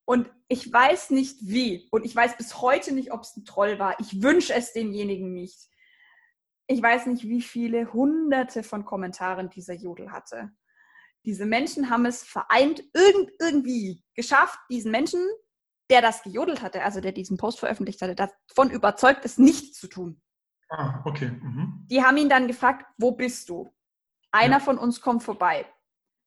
Und ich weiß nicht wie. Und ich weiß bis heute nicht, ob es ein Troll war. Ich wünsche es demjenigen nicht. Ich weiß nicht, wie viele hunderte von Kommentaren dieser Jodel hatte. Diese Menschen haben es vereint, irgend, irgendwie geschafft, diesen Menschen, der das gejodelt hatte, also der diesen Post veröffentlicht hatte, davon überzeugt, es nicht zu tun. Ah, okay. Mhm. Die haben ihn dann gefragt, wo bist du? Einer ja. von uns kommt vorbei.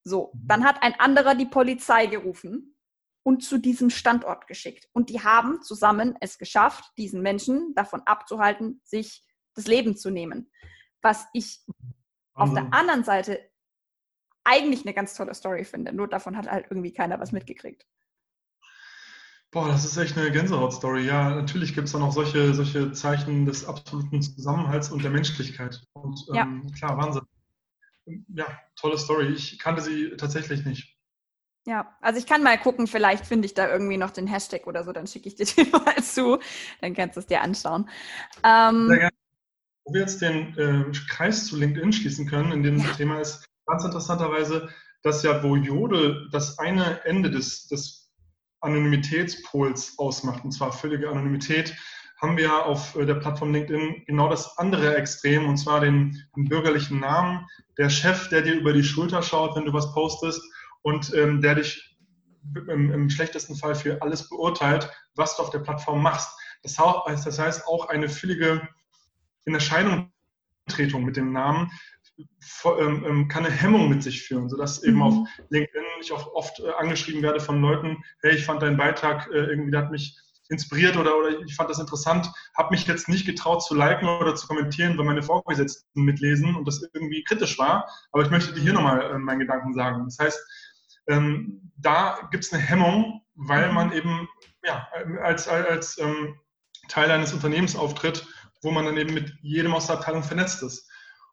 So, mhm. dann hat ein anderer die Polizei gerufen. und zu diesem Standort geschickt. Und die haben zusammen es geschafft, diesen Menschen davon abzuhalten, sich das Leben zu nehmen. Was ich auf der anderen Seite eigentlich eine ganz tolle Story finde. Nur davon hat halt irgendwie keiner was mitgekriegt. Boah, das ist echt eine Gänsehaut-Story. Ja, natürlich gibt es dann auch solche, solche Zeichen des absoluten Zusammenhalts und der Menschlichkeit. Und ähm, ja. klar, Wahnsinn. Ja, tolle Story. Ich kannte sie tatsächlich nicht. Ja, also ich kann mal gucken, vielleicht finde ich da irgendwie noch den Hashtag oder so, dann schicke ich dir den mal zu, dann kannst du es dir anschauen. Ähm, Sehr gerne. Wo wir jetzt den äh, Kreis zu LinkedIn schließen können, in dem ja. Thema ist ganz interessanterweise, dass ja, wo Jode das eine Ende des, des Anonymitätspols ausmacht, und zwar völlige Anonymität, haben wir auf äh, der Plattform LinkedIn genau das andere Extrem, und zwar den, den bürgerlichen Namen, der Chef, der dir über die Schulter schaut, wenn du was postest, und ähm, der dich im, im, schlechtesten Fall für alles beurteilt, was du auf der Plattform machst. Das heißt, das heißt auch eine völlige in Erscheinungstretung mit dem Namen ähm, ähm, kann eine Hemmung mit sich führen, sodass eben mhm. auf LinkedIn ich auch oft äh, angeschrieben werde von Leuten, hey, ich fand deinen Beitrag äh, irgendwie, der hat mich inspiriert oder, oder ich fand das interessant, habe mich jetzt nicht getraut zu liken oder zu kommentieren, weil meine Vorgesetzten mitlesen und das irgendwie kritisch war. Aber ich möchte dir hier nochmal äh, meinen Gedanken sagen. Das heißt, ähm, da gibt es eine Hemmung, weil mhm. man eben ja, als, als ähm, Teil eines Unternehmens auftritt, wo man dann eben mit jedem aus der Abteilung vernetzt ist.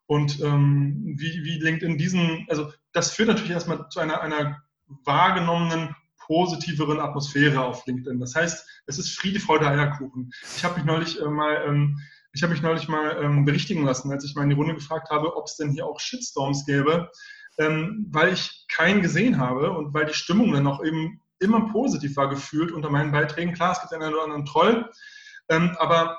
Und ähm, wie, wie LinkedIn diesen, also das führt natürlich erstmal zu einer, einer wahrgenommenen positiveren Atmosphäre auf LinkedIn. Das heißt, es ist Friede, Freude, Eierkuchen. Ich habe mich neulich äh, mal, ähm, ich habe mich neulich mal ähm, berichtigen lassen, als ich mal in die Runde gefragt habe, ob es denn hier auch Shitstorms gäbe, ähm, weil ich keinen gesehen habe und weil die Stimmung dann auch eben immer positiv war gefühlt unter meinen Beiträgen. Klar, es gibt einen oder anderen Troll, ähm, aber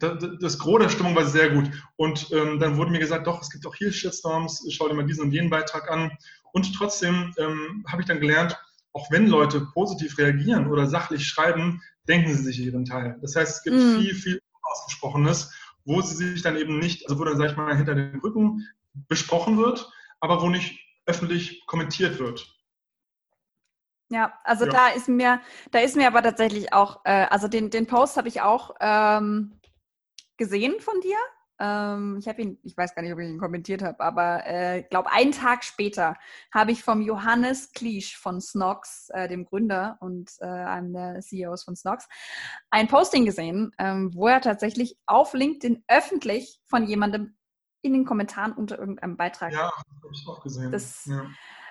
das Gros der Stimmung war sehr gut. Und ähm, dann wurde mir gesagt, doch, es gibt auch hier Shitstorms, schau dir mal diesen und jenen Beitrag an. Und trotzdem ähm, habe ich dann gelernt, auch wenn Leute positiv reagieren oder sachlich schreiben, denken sie sich ihren Teil. Das heißt, es gibt mm. viel, viel Ausgesprochenes, wo sie sich dann eben nicht, also wo dann, sag ich mal, hinter den Rücken besprochen wird, aber wo nicht öffentlich kommentiert wird. Ja, also ja. da ist mir, da ist mir aber tatsächlich auch, äh, also den, den Post habe ich auch ähm, gesehen von dir. Ähm, ich habe ihn, ich weiß gar nicht, ob ich ihn kommentiert habe, aber ich äh, glaube, einen Tag später habe ich vom Johannes Kliesch von Snox, äh, dem Gründer und äh, einem der CEOs von Snox, ein Posting gesehen, ähm, wo er tatsächlich auf LinkedIn öffentlich von jemandem in den Kommentaren unter irgendeinem Beitrag. Ja, habe ich auch gesehen. Das, ja.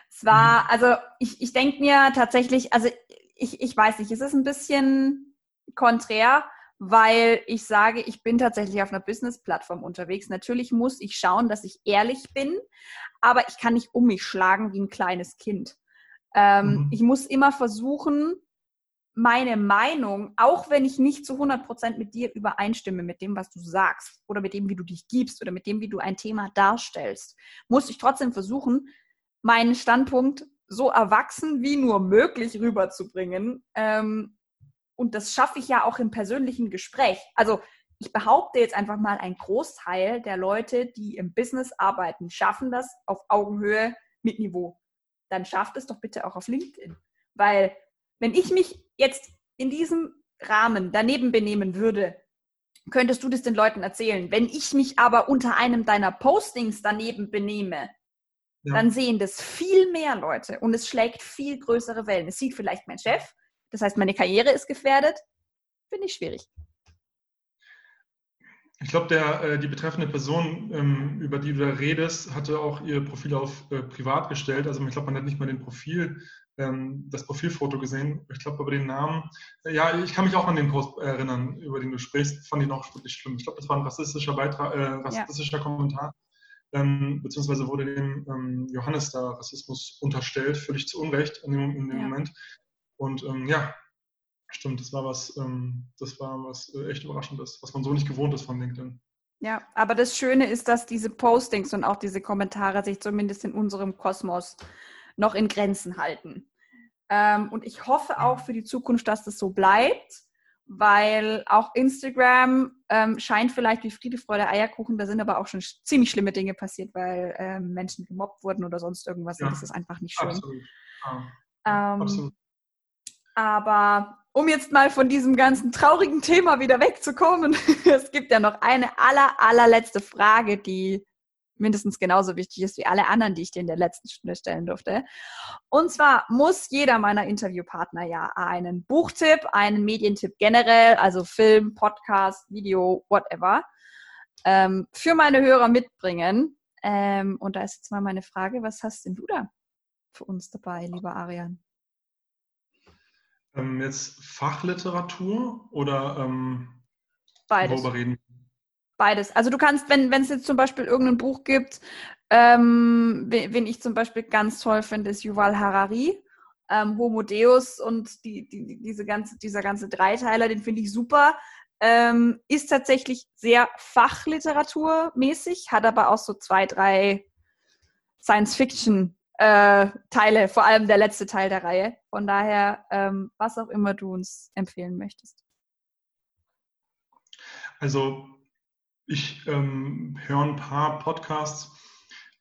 Es war, mhm. also ich, ich denke mir tatsächlich, also ich, ich weiß nicht, es ist ein bisschen konträr, weil ich sage, ich bin tatsächlich auf einer Business-Plattform unterwegs. Natürlich muss ich schauen, dass ich ehrlich bin, aber ich kann nicht um mich schlagen wie ein kleines Kind. Ähm, mhm. Ich muss immer versuchen, meine Meinung, auch wenn ich nicht zu 100 Prozent mit dir übereinstimme, mit dem, was du sagst oder mit dem, wie du dich gibst oder mit dem, wie du ein Thema darstellst, muss ich trotzdem versuchen, meinen Standpunkt so erwachsen wie nur möglich rüberzubringen. Ähm, und das schaffe ich ja auch im persönlichen Gespräch. Also ich behaupte jetzt einfach mal, ein Großteil der Leute, die im Business arbeiten, schaffen das auf Augenhöhe mit Niveau. Dann schafft es doch bitte auch auf LinkedIn. Weil wenn ich mich jetzt in diesem Rahmen daneben benehmen würde, könntest du das den Leuten erzählen. Wenn ich mich aber unter einem deiner Postings daneben benehme, ja. dann sehen das viel mehr Leute und es schlägt viel größere Wellen. Es sieht vielleicht mein Chef, das heißt, meine Karriere ist gefährdet. Finde ich schwierig. Ich glaube, äh, die betreffende Person, ähm, über die du da redest, hatte auch ihr Profil auf äh, privat gestellt. Also ich glaube, man hat nicht mal den Profil ähm, das Profilfoto gesehen. Ich glaube, über den Namen. Ja, ich kann mich auch an den Post erinnern, über den du sprichst. Fand ihn auch wirklich schlimm. Ich glaube, das war ein rassistischer Beitrag, äh, rassistischer ja. Kommentar. Ähm, beziehungsweise wurde dem ähm, Johannes da Rassismus unterstellt, völlich zu Unrecht in dem, in dem ja. Moment. Und ähm, ja, stimmt, das war was, ähm, das war was äh, echt überraschendes, was man so nicht gewohnt ist von LinkedIn. Ja, aber das Schöne ist, dass diese Postings und auch diese Kommentare sich zumindest in unserem Kosmos noch in Grenzen halten. Ähm, und ich hoffe auch für die Zukunft, dass das so bleibt, weil auch Instagram ähm, scheint vielleicht wie Friede, Freude, Eierkuchen, da sind aber auch schon ziemlich schlimme Dinge passiert, weil ähm, Menschen gemobbt wurden oder sonst irgendwas. Ja, und das ist einfach nicht schön. Absolut. Ja, ähm, absolut. Aber um jetzt mal von diesem ganzen traurigen Thema wieder wegzukommen, es gibt ja noch eine aller, allerletzte Frage, die mindestens genauso wichtig ist wie alle anderen, die ich dir in der letzten Stunde stellen durfte. Und zwar muss jeder meiner Interviewpartner ja einen Buchtipp, einen Medientipp generell, also Film, Podcast, Video, whatever, ähm, für meine Hörer mitbringen. Ähm, und da ist jetzt mal meine Frage, was hast denn du da für uns dabei, lieber Arian? Ähm, jetzt Fachliteratur oder ähm, Beides. worüber reden? Beides. Also du kannst, wenn es jetzt zum Beispiel irgendein Buch gibt, ähm, wen ich zum Beispiel ganz toll finde, ist Yuval Harari, ähm, Homo Deus und die, die, diese ganze, dieser ganze Dreiteiler, den finde ich super. Ähm, ist tatsächlich sehr fachliteraturmäßig, hat aber auch so zwei, drei Science-Fiction äh, Teile, vor allem der letzte Teil der Reihe. Von daher, ähm, was auch immer du uns empfehlen möchtest. Also ich ähm, höre ein paar Podcasts.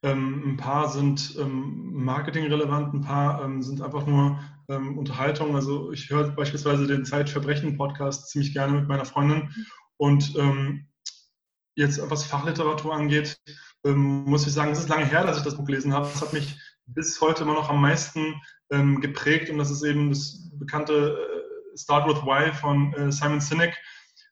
Ähm, ein paar sind ähm, marketingrelevant, ein paar ähm, sind einfach nur ähm, Unterhaltung. Also ich höre beispielsweise den Zeitverbrechen-Podcast ziemlich gerne mit meiner Freundin. Und ähm, jetzt, was Fachliteratur angeht, muss ich sagen, es ist lange her, dass ich das Buch gelesen habe. Es hat mich bis heute immer noch am meisten geprägt und das ist eben das bekannte äh, Start with Why von äh, Simon Sinek,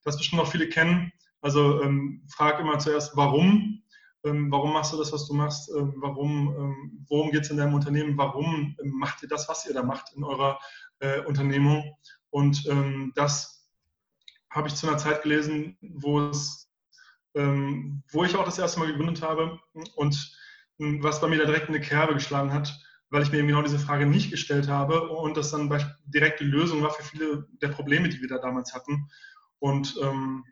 das bestimmt noch viele kennen. Also ähm, frag immer zuerst, warum. Ähm, warum machst du das, was du machst? Ähm, warum, ähm, worum geht es in deinem Unternehmen? Warum ähm, macht ihr das, was ihr da macht in eurer äh, Unternehmung? Und ähm, das habe ich zu einer Zeit gelesen, wo es, wo ich auch das erste Mal gegründet habe und was bei mir da direkt eine Kerbe geschlagen hat, weil ich mir eben genau diese Frage nicht gestellt habe und das dann direkt die Lösung war für viele der Probleme, die wir da damals hatten. Und ähm,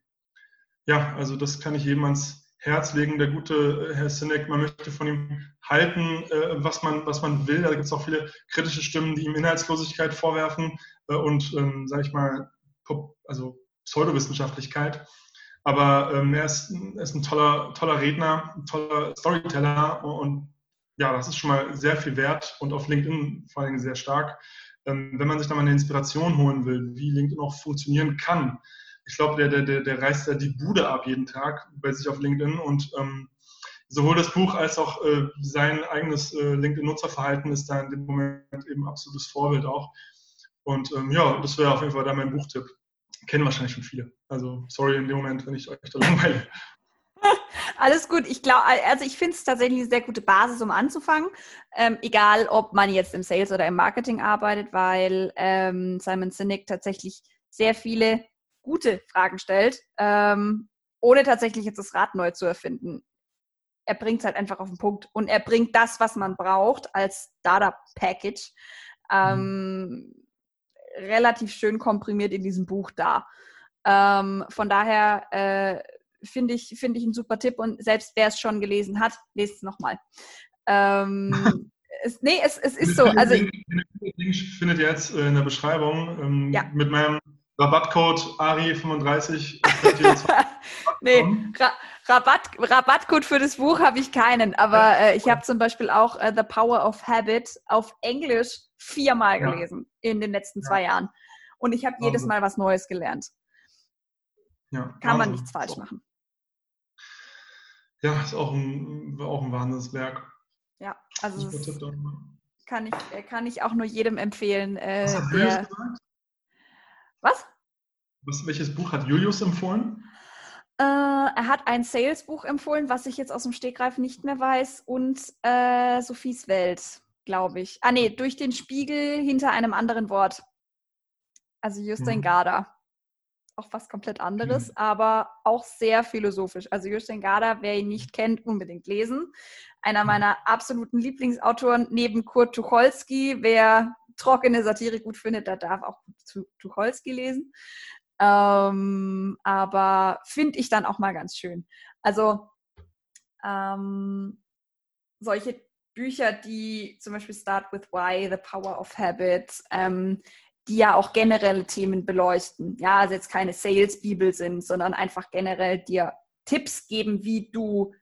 ja, also das kann ich jedem ans Herz legen. Der gute äh, Herr Sinek, man möchte von ihm halten, äh, was, man, was man will. Da gibt es auch viele kritische Stimmen, die ihm Inhaltslosigkeit vorwerfen äh, und, ähm, sage ich mal, also Pseudowissenschaftlichkeit. Aber ähm, er, ist, ist ein toller, toller Redner, ein toller Storyteller und ja, das ist schon mal sehr viel wert und auf LinkedIn vor allem sehr stark. Ähm, wenn man sich da mal eine Inspiration holen will, wie LinkedIn auch funktionieren kann, ich glaube, der, der, der, der reißt da die Bude ab jeden Tag bei sich auf LinkedIn und ähm, sowohl das Buch als auch äh, sein eigenes äh, LinkedIn-Nutzerverhalten ist da in dem Moment eben absolutes Vorbild auch. Und ähm, ja, das wäre auf jeden Fall da mein Buchtipp. Kennen wahrscheinlich schon viele. Also sorry in dem Moment, wenn ich euch da langweile. Alles gut. Ich glaube, also ich finde es tatsächlich eine sehr gute Basis, um anzufangen. Ähm, egal, ob man jetzt im Sales oder im Marketing arbeitet, weil ähm, Simon Sinek tatsächlich sehr viele gute Fragen stellt, ähm, ohne tatsächlich jetzt das Rad neu zu erfinden. Er bringt es halt einfach auf den Punkt und er bringt das, was man braucht als Startup-Package, ähm, mhm. Relativ schön komprimiert in diesem Buch da. Ähm, von daher äh, finde ich, find ich ein super Tipp und selbst wer es schon gelesen hat, lest es nochmal. Ähm, es, nee, es, es ist so. Also, den Link findet ihr jetzt in der Beschreibung ähm, ja. mit meinem Rabattcode ARI35. nee, Ra Rabatt, Rabattcode für das Buch habe ich keinen, aber äh, ich habe zum Beispiel auch äh, The Power of Habit auf Englisch viermal ja. gelesen in den letzten ja. zwei Jahren. Und ich habe jedes Mal was Neues gelernt. Ja, Kann man nichts falsch machen. Ja, ist auch ein, auch ein Wahnsinnswerk. Ja, also kann ich, äh, kann ich auch nur jedem empfehlen. Äh, der, was? Was? Welches Buch hat Julius empfohlen? Äh, er hat ein Sales-Buch empfohlen, was ich jetzt aus dem Stegreif nicht mehr weiß, und äh, Sophies Welt, glaube ich. Ah, nee, durch den Spiegel hinter einem anderen Wort. Also Justin mhm. Garda. Auch was komplett anderes, mhm. aber auch sehr philosophisch. Also Justin Garda, wer ihn nicht kennt, unbedingt lesen. Einer mhm. meiner absoluten Lieblingsautoren neben Kurt Tucholsky. Wer trockene Satire gut findet, der darf auch Tucholsky lesen. Ähm, aber finde ich dann auch mal ganz schön. Also ähm, solche Bücher, die zum Beispiel Start with Why, The Power of Habit, ähm, die ja auch generelle Themen beleuchten. Ja, also jetzt keine Sales-Bibel sind, sondern einfach generell dir Tipps geben, wie du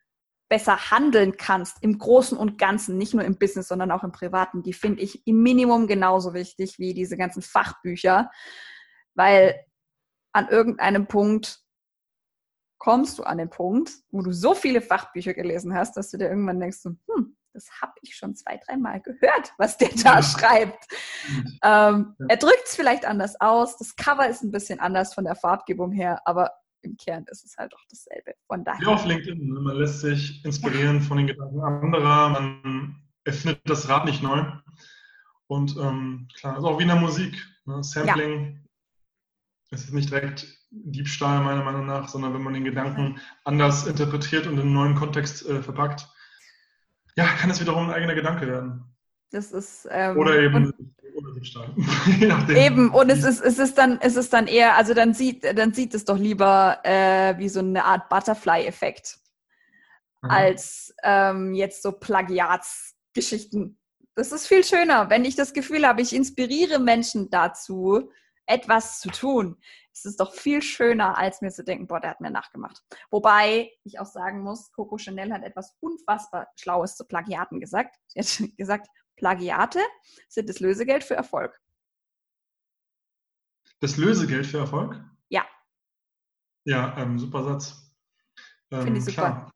besser handeln kannst im Großen und Ganzen, nicht nur im Business, sondern auch im Privaten, die finde ich im Minimum genauso wichtig wie diese ganzen Fachbücher, weil an irgendeinem Punkt kommst du an den Punkt, wo du so viele Fachbücher gelesen hast, dass du dir irgendwann denkst, hm, das habe ich schon zwei, dreimal gehört, was der da ja. schreibt. Ähm, ja. Er drückt es vielleicht anders aus, das Cover ist ein bisschen anders von der Farbgebung her, aber im Kern ist es halt auch dasselbe. Von daher. Wie auf LinkedIn, ne? man lässt sich inspirieren ja. von den Gedanken anderer, man erfindet das Rad nicht neu. Und ähm, klar, also auch wie in der Musik. Ne? Sampling ja. ist nicht direkt Diebstahl meiner Meinung nach, sondern wenn man den Gedanken anders interpretiert und in einen neuen Kontext äh, verpackt, ja, kann es wiederum ein eigener Gedanke werden. Das ist ähm, oder eben Eben, und es ist, es ist dann, es ist dann eher, also dann sieht, dann sieht es doch lieber äh, wie so eine Art Butterfly-Effekt, als ähm, jetzt so Plagiatsgeschichten. Das ist viel schöner, wenn ich das Gefühl habe, ich inspiriere Menschen dazu, etwas zu tun. Es ist doch viel schöner, als mir zu denken, boah, der hat mir nachgemacht. Wobei ich auch sagen muss, Coco Chanel hat etwas unfassbar Schlaues zu Plagiaten gesagt. Sie hat gesagt, Plagiate sind das Lösegeld für Erfolg. Das Lösegeld für Erfolg? Ja. Ja, ähm, super Satz. Ähm, Finde ich super. Klar.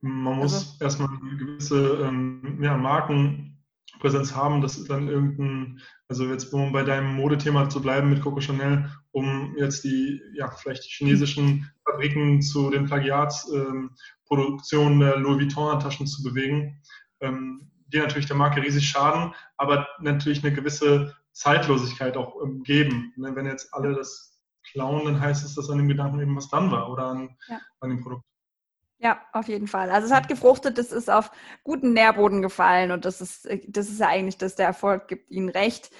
Man muss also. erstmal eine gewisse ähm, ja, Markenpräsenz haben, dass dann irgendein, also jetzt um bei deinem Modethema zu bleiben mit Coco Chanel, um jetzt die, ja, vielleicht chinesischen Fabriken zu den Plagiatsproduktionen ähm, der Louis Vuitton-Taschen zu bewegen. Ähm, die natürlich der Marke riesig schaden, aber natürlich eine gewisse Zeitlosigkeit auch ähm, geben. Ne, wenn jetzt alle das klauen, dann heißt es, dass an dem Gedanken eben was dran war oder an, ja. an dem Produkt. Ja, auf jeden Fall. Also es hat gefruchtet, es ist auf guten Nährboden gefallen und das ist, das ist ja eigentlich, dass der Erfolg gibt Ihnen recht.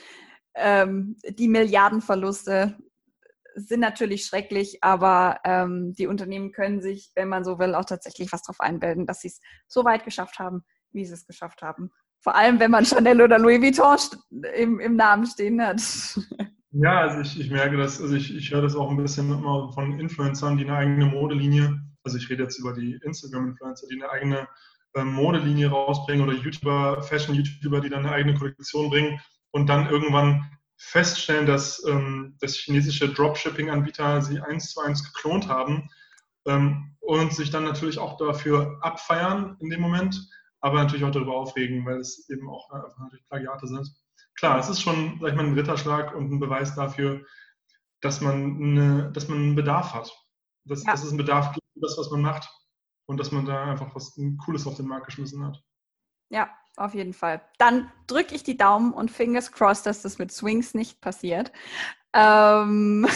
Ähm, die Milliardenverluste sind natürlich schrecklich, aber ähm, die Unternehmen können sich, wenn man so will, auch tatsächlich was darauf einbilden, dass sie es so weit geschafft haben, wie sie es geschafft haben. Vor allem, wenn man Chanel oder Louis Vuitton im, im Namen stehen hat. Ja, also ich, ich merke das, also ich, ich höre das auch ein bisschen immer von Influencern, die eine eigene Modelinie, also ich rede jetzt über die Instagram-Influencer, die eine eigene äh, Modelinie rausbringen oder YouTuber, Fashion-YouTuber, die dann eine eigene Kollektion bringen und dann irgendwann feststellen, dass ähm, das chinesische Dropshipping-Anbieter sie eins zu eins geklont haben ähm, und sich dann natürlich auch dafür abfeiern in dem Moment aber natürlich auch darüber aufregen, weil es eben auch äh, einfach natürlich Plagiate sind. Klar, es ist schon, sag ich mal, ein Ritterschlag und ein Beweis dafür, dass man, eine, dass man einen Bedarf hat. Dass, ja. dass es einen Bedarf gibt für das, was man macht und dass man da einfach was Cooles auf den Markt geschmissen hat. Ja, auf jeden Fall. Dann drücke ich die Daumen und fingers crossed, dass das mit Swings nicht passiert. Ähm.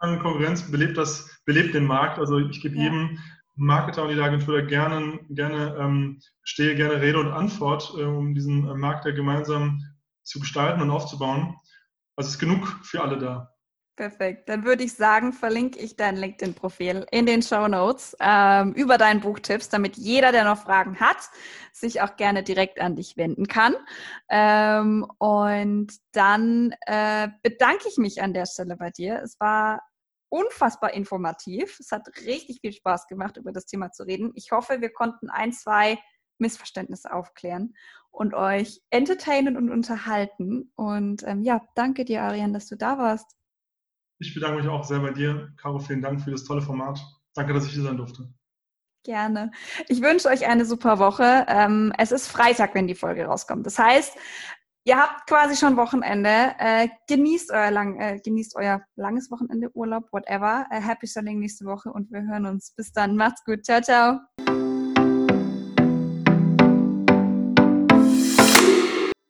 Konkurrenz belebt, das, belebt den Markt. Also ich gebe ja. jedem Marketer und die Agentur gerne, gerne ähm, stehe gerne Rede und Antwort, äh, um diesen äh, Markt ja gemeinsam zu gestalten und aufzubauen. Also es ist genug für alle da. Perfekt. Dann würde ich sagen, verlinke ich dein LinkedIn-Profil in den Show Notes ähm, über deinen Buchtipps, damit jeder, der noch Fragen hat, sich auch gerne direkt an dich wenden kann. Ähm, und dann äh, bedanke ich mich an der Stelle bei dir. Es war unfassbar informativ. Es hat richtig viel Spaß gemacht, über das Thema zu reden. Ich hoffe, wir konnten ein, zwei Missverständnisse aufklären und euch entertainen und unterhalten. Und ähm, ja, danke dir, Ariane, dass du da warst. Ich bedanke mich auch sehr bei dir. Caro, vielen Dank für das tolle Format. Danke, dass ich hier sein durfte. Gerne. Ich wünsche euch eine super Woche. Ähm, es ist Freitag, wenn die Folge rauskommt. Das heißt, Ihr habt quasi schon Wochenende. Äh, genießt, euer lang, äh, genießt euer langes Wochenende, Urlaub, whatever. Äh, happy Selling nächste Woche und wir hören uns. Bis dann. Macht's gut. Ciao, ciao.